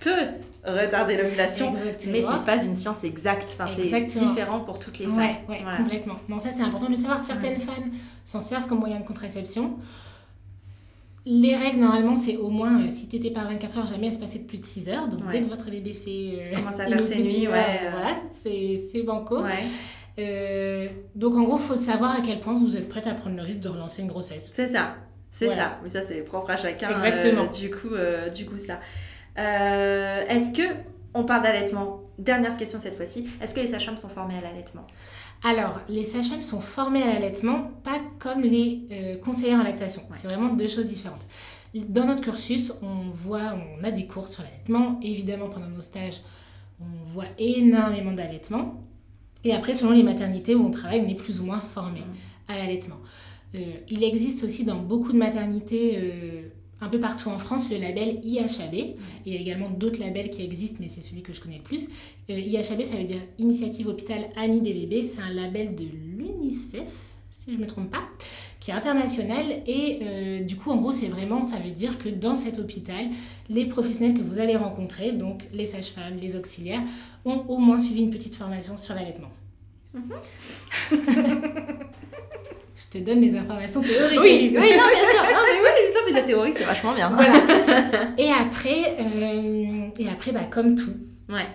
peut retarder l'ovulation, mais ce n'est pas une science exacte. Enfin, c'est différent pour toutes les femmes. Oui, complètement. Non, ça c'est important de le savoir. Certaines femmes s'en servent comme moyen de contraception. Les règles, normalement, c'est au moins, euh, si tu étais pas 24 heures, jamais à se passer de plus de 6 heures. Donc, dès que votre bébé fait. Euh, Commence à faire ses nuits, ouais. Voilà, c'est banco. Euh, donc, en gros, il faut savoir à quel point vous êtes prête à prendre le risque de relancer une grossesse. C'est ça. C'est ça. Mais ça, c'est propre à chacun. Exactement. du, coup, du coup, ça. Euh, est-ce que, on parle d'allaitement, dernière question cette fois-ci, est-ce que les sages-femmes sont formées à l'allaitement? Alors, les sages-femmes sont formées à l'allaitement, pas comme les euh, conseillères en lactation. C'est vraiment deux choses différentes. Dans notre cursus, on voit, on a des cours sur l'allaitement. Évidemment, pendant nos stages, on voit énormément d'allaitement. Et après, selon les maternités où on travaille, on est plus ou moins formé mmh. à l'allaitement. Euh, il existe aussi dans beaucoup de maternités un peu partout en France le label IHAB. Il y a également d'autres labels qui existent, mais c'est celui que je connais le plus. Euh, IHAB, ça veut dire Initiative Hôpital Ami des bébés. C'est un label de l'UNICEF, si je ne me trompe pas, qui est international. Et euh, du coup, en gros, c'est vraiment, ça veut dire que dans cet hôpital, les professionnels que vous allez rencontrer, donc les sages-femmes, les auxiliaires, ont au moins suivi une petite formation sur l'allaitement. Mhm. Je te donne les informations théoriques. Oui, oui, non, bien sûr. Non, mais oui, mais la théorie, c'est vachement bien. et après, euh, et après bah, comme tout. Ouais.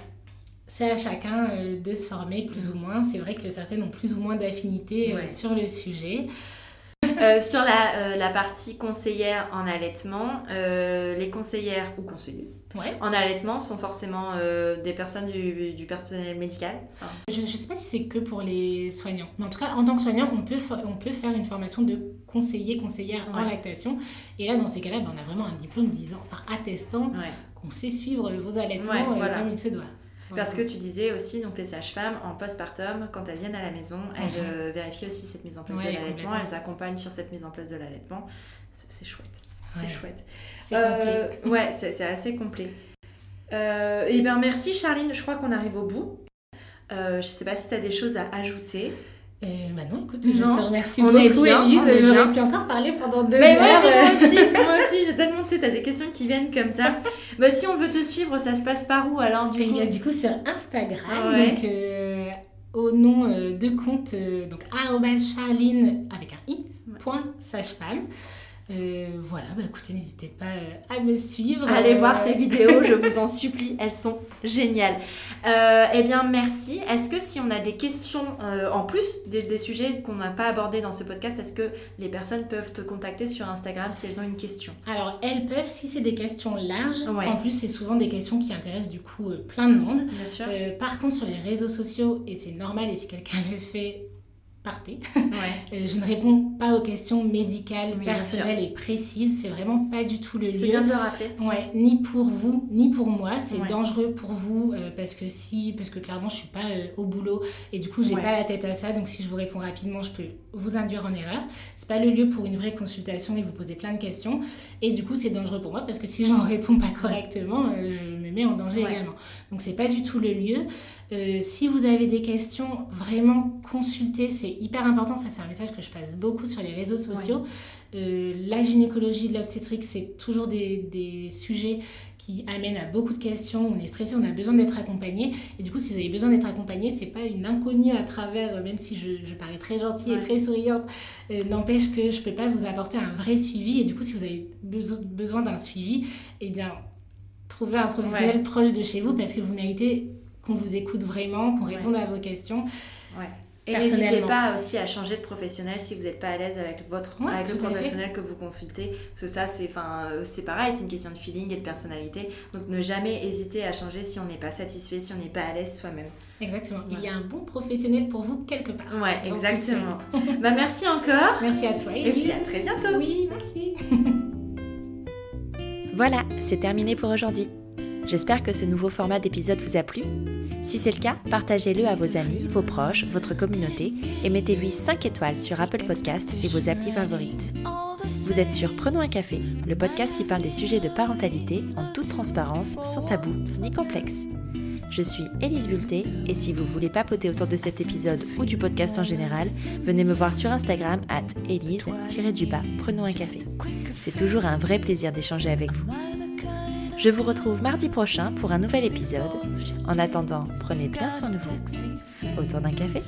C'est à chacun euh, de se former plus ou moins. C'est vrai que certaines ont plus ou moins d'affinité euh, sur le sujet. sur la, la, partie conseillère en allaitement, les conseillères ou conseillers en allaitement sont forcément euh, des personnes du, du personnel médical Je ne sais pas si c'est que pour les soignants, mais en tout cas, en tant que soignant, on peut, on peut faire une formation de conseiller, conseillère en lactation. Et là, dans ces cas-là, ben, on a vraiment un diplôme disant, enfin, attestant qu'on sait suivre vos allaitements euh, comme il se doit. Parce que tu disais aussi, donc les sages-femmes en postpartum, quand elles viennent à la maison, elles mhm. euh, vérifient aussi cette mise en place de l'allaitement, elles accompagnent sur cette mise en place de l'allaitement. C'est chouette. C'est chouette. Euh, ouais, c'est assez complet. Euh, et bien merci Charline, je crois qu'on arrive au bout. Euh, je sais pas si tu as des choses à ajouter. Euh, bah non, écoute, je te remercie on beaucoup, est bien, Elise. J'aurais pu encore parler pendant deux Mais heures. Ouais, moi aussi, moi aussi, j'ai tellement, tu sais, t'as des questions qui viennent comme ça. bah, si on veut te suivre, ça se passe par où alors du coup bien, du coup, sur Instagram, donc au nom de compte, donc charline avec un i, point sage-femme. Euh, voilà, bah écoutez, n'hésitez pas euh, à me suivre. Allez Euh, voir ces vidéos, je vous en supplie, elles sont géniales. Euh, eh bien, merci. Est-ce que si on a des questions en plus des, des sujets qu'on n'a pas abordés dans ce podcast, est-ce que les personnes peuvent te contacter sur Instagram si elles ont une question? Alors, elles peuvent, si c'est des questions larges, Ouais. en plus, c'est souvent des questions qui intéressent du coup plein de monde. Bien sûr. Par contre, sur les réseaux sociaux, et c'est normal, et si quelqu'un le fait, partez. Ouais. Euh, je ne réponds pas aux questions médicales, Oui, personnelles et précises. C'est vraiment pas du tout le C'est lieu. bien de le rappeler. Ouais, ni pour vous, ni pour moi. C'est Ouais. dangereux pour vous euh, parce que si, parce que clairement, je suis pas euh, au boulot et du coup, j'ai pas la tête à ça. Donc, si je vous réponds rapidement, je peux vous induire en erreur. C'est pas le lieu pour une vraie consultation et vous poser plein de questions. Et du coup, c'est dangereux pour moi parce que si j'en réponds pas correctement, euh, je me mets en danger également. Donc, c'est pas du tout le lieu. Euh, si vous avez des questions, vraiment consultez. C'est hyper important. Ça, c'est un message que je passe beaucoup sur les réseaux sociaux. Euh, la gynécologie, l'obstétrique, c'est toujours des, des sujets qui amènent à beaucoup de questions. On est stressé, on a besoin d'être accompagné. Et du coup, si vous avez besoin d'être accompagné, c'est pas une inconnue à travers, euh, même si je, je parais très gentille Ouais. et très souriante, euh, n'empêche que je peux pas vous apporter un vrai suivi. Et du coup, si vous avez beso- besoin d'un suivi, eh bien, trouvez un professionnel proche de chez vous parce que vous méritez qu'on vous écoute vraiment, qu'on Ouais. réponde à vos questions. Ouais. Et n'hésitez pas aussi à changer de professionnel si vous n'êtes pas à l'aise avec, votre, Ouais, avec le professionnel que vous consultez. Parce que ça, c'est enfin, euh, c'est pareil, c'est une question de feeling et de personnalité. Donc ne jamais hésiter à changer si on n'est pas satisfait, si on n'est pas à l'aise soi-même. Exactement. Il y a un bon professionnel pour vous quelque part. Ouais, exactement. bah, merci encore. Merci à toi. Et puis Élise. à très bientôt. Oui, merci. Voilà, c'est terminé pour aujourd'hui. J'espère que ce nouveau format d'épisode vous a plu. Si c'est le cas, partagez-le à vos amis, vos proches, votre communauté et mettez-lui 5 étoiles sur Apple Podcast et vos applis favorites. Vous êtes sur Prenons un café, le podcast qui parle des sujets de parentalité en toute transparence, sans tabou ni complexe. Je suis Élise Bulté et si vous voulez papoter autour de cet épisode ou du podcast en général, venez me voir sur Instagram at Élise-du-bas Prenons un café. C'est toujours un vrai plaisir d'échanger avec vous. Je vous retrouve mardi prochain pour un nouvel épisode. En attendant, prenez bien soin de vous. Autour d'un café.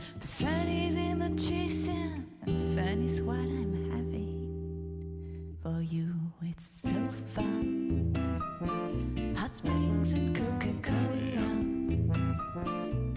It's so fun. Hot springs and Coca Cola. Bye.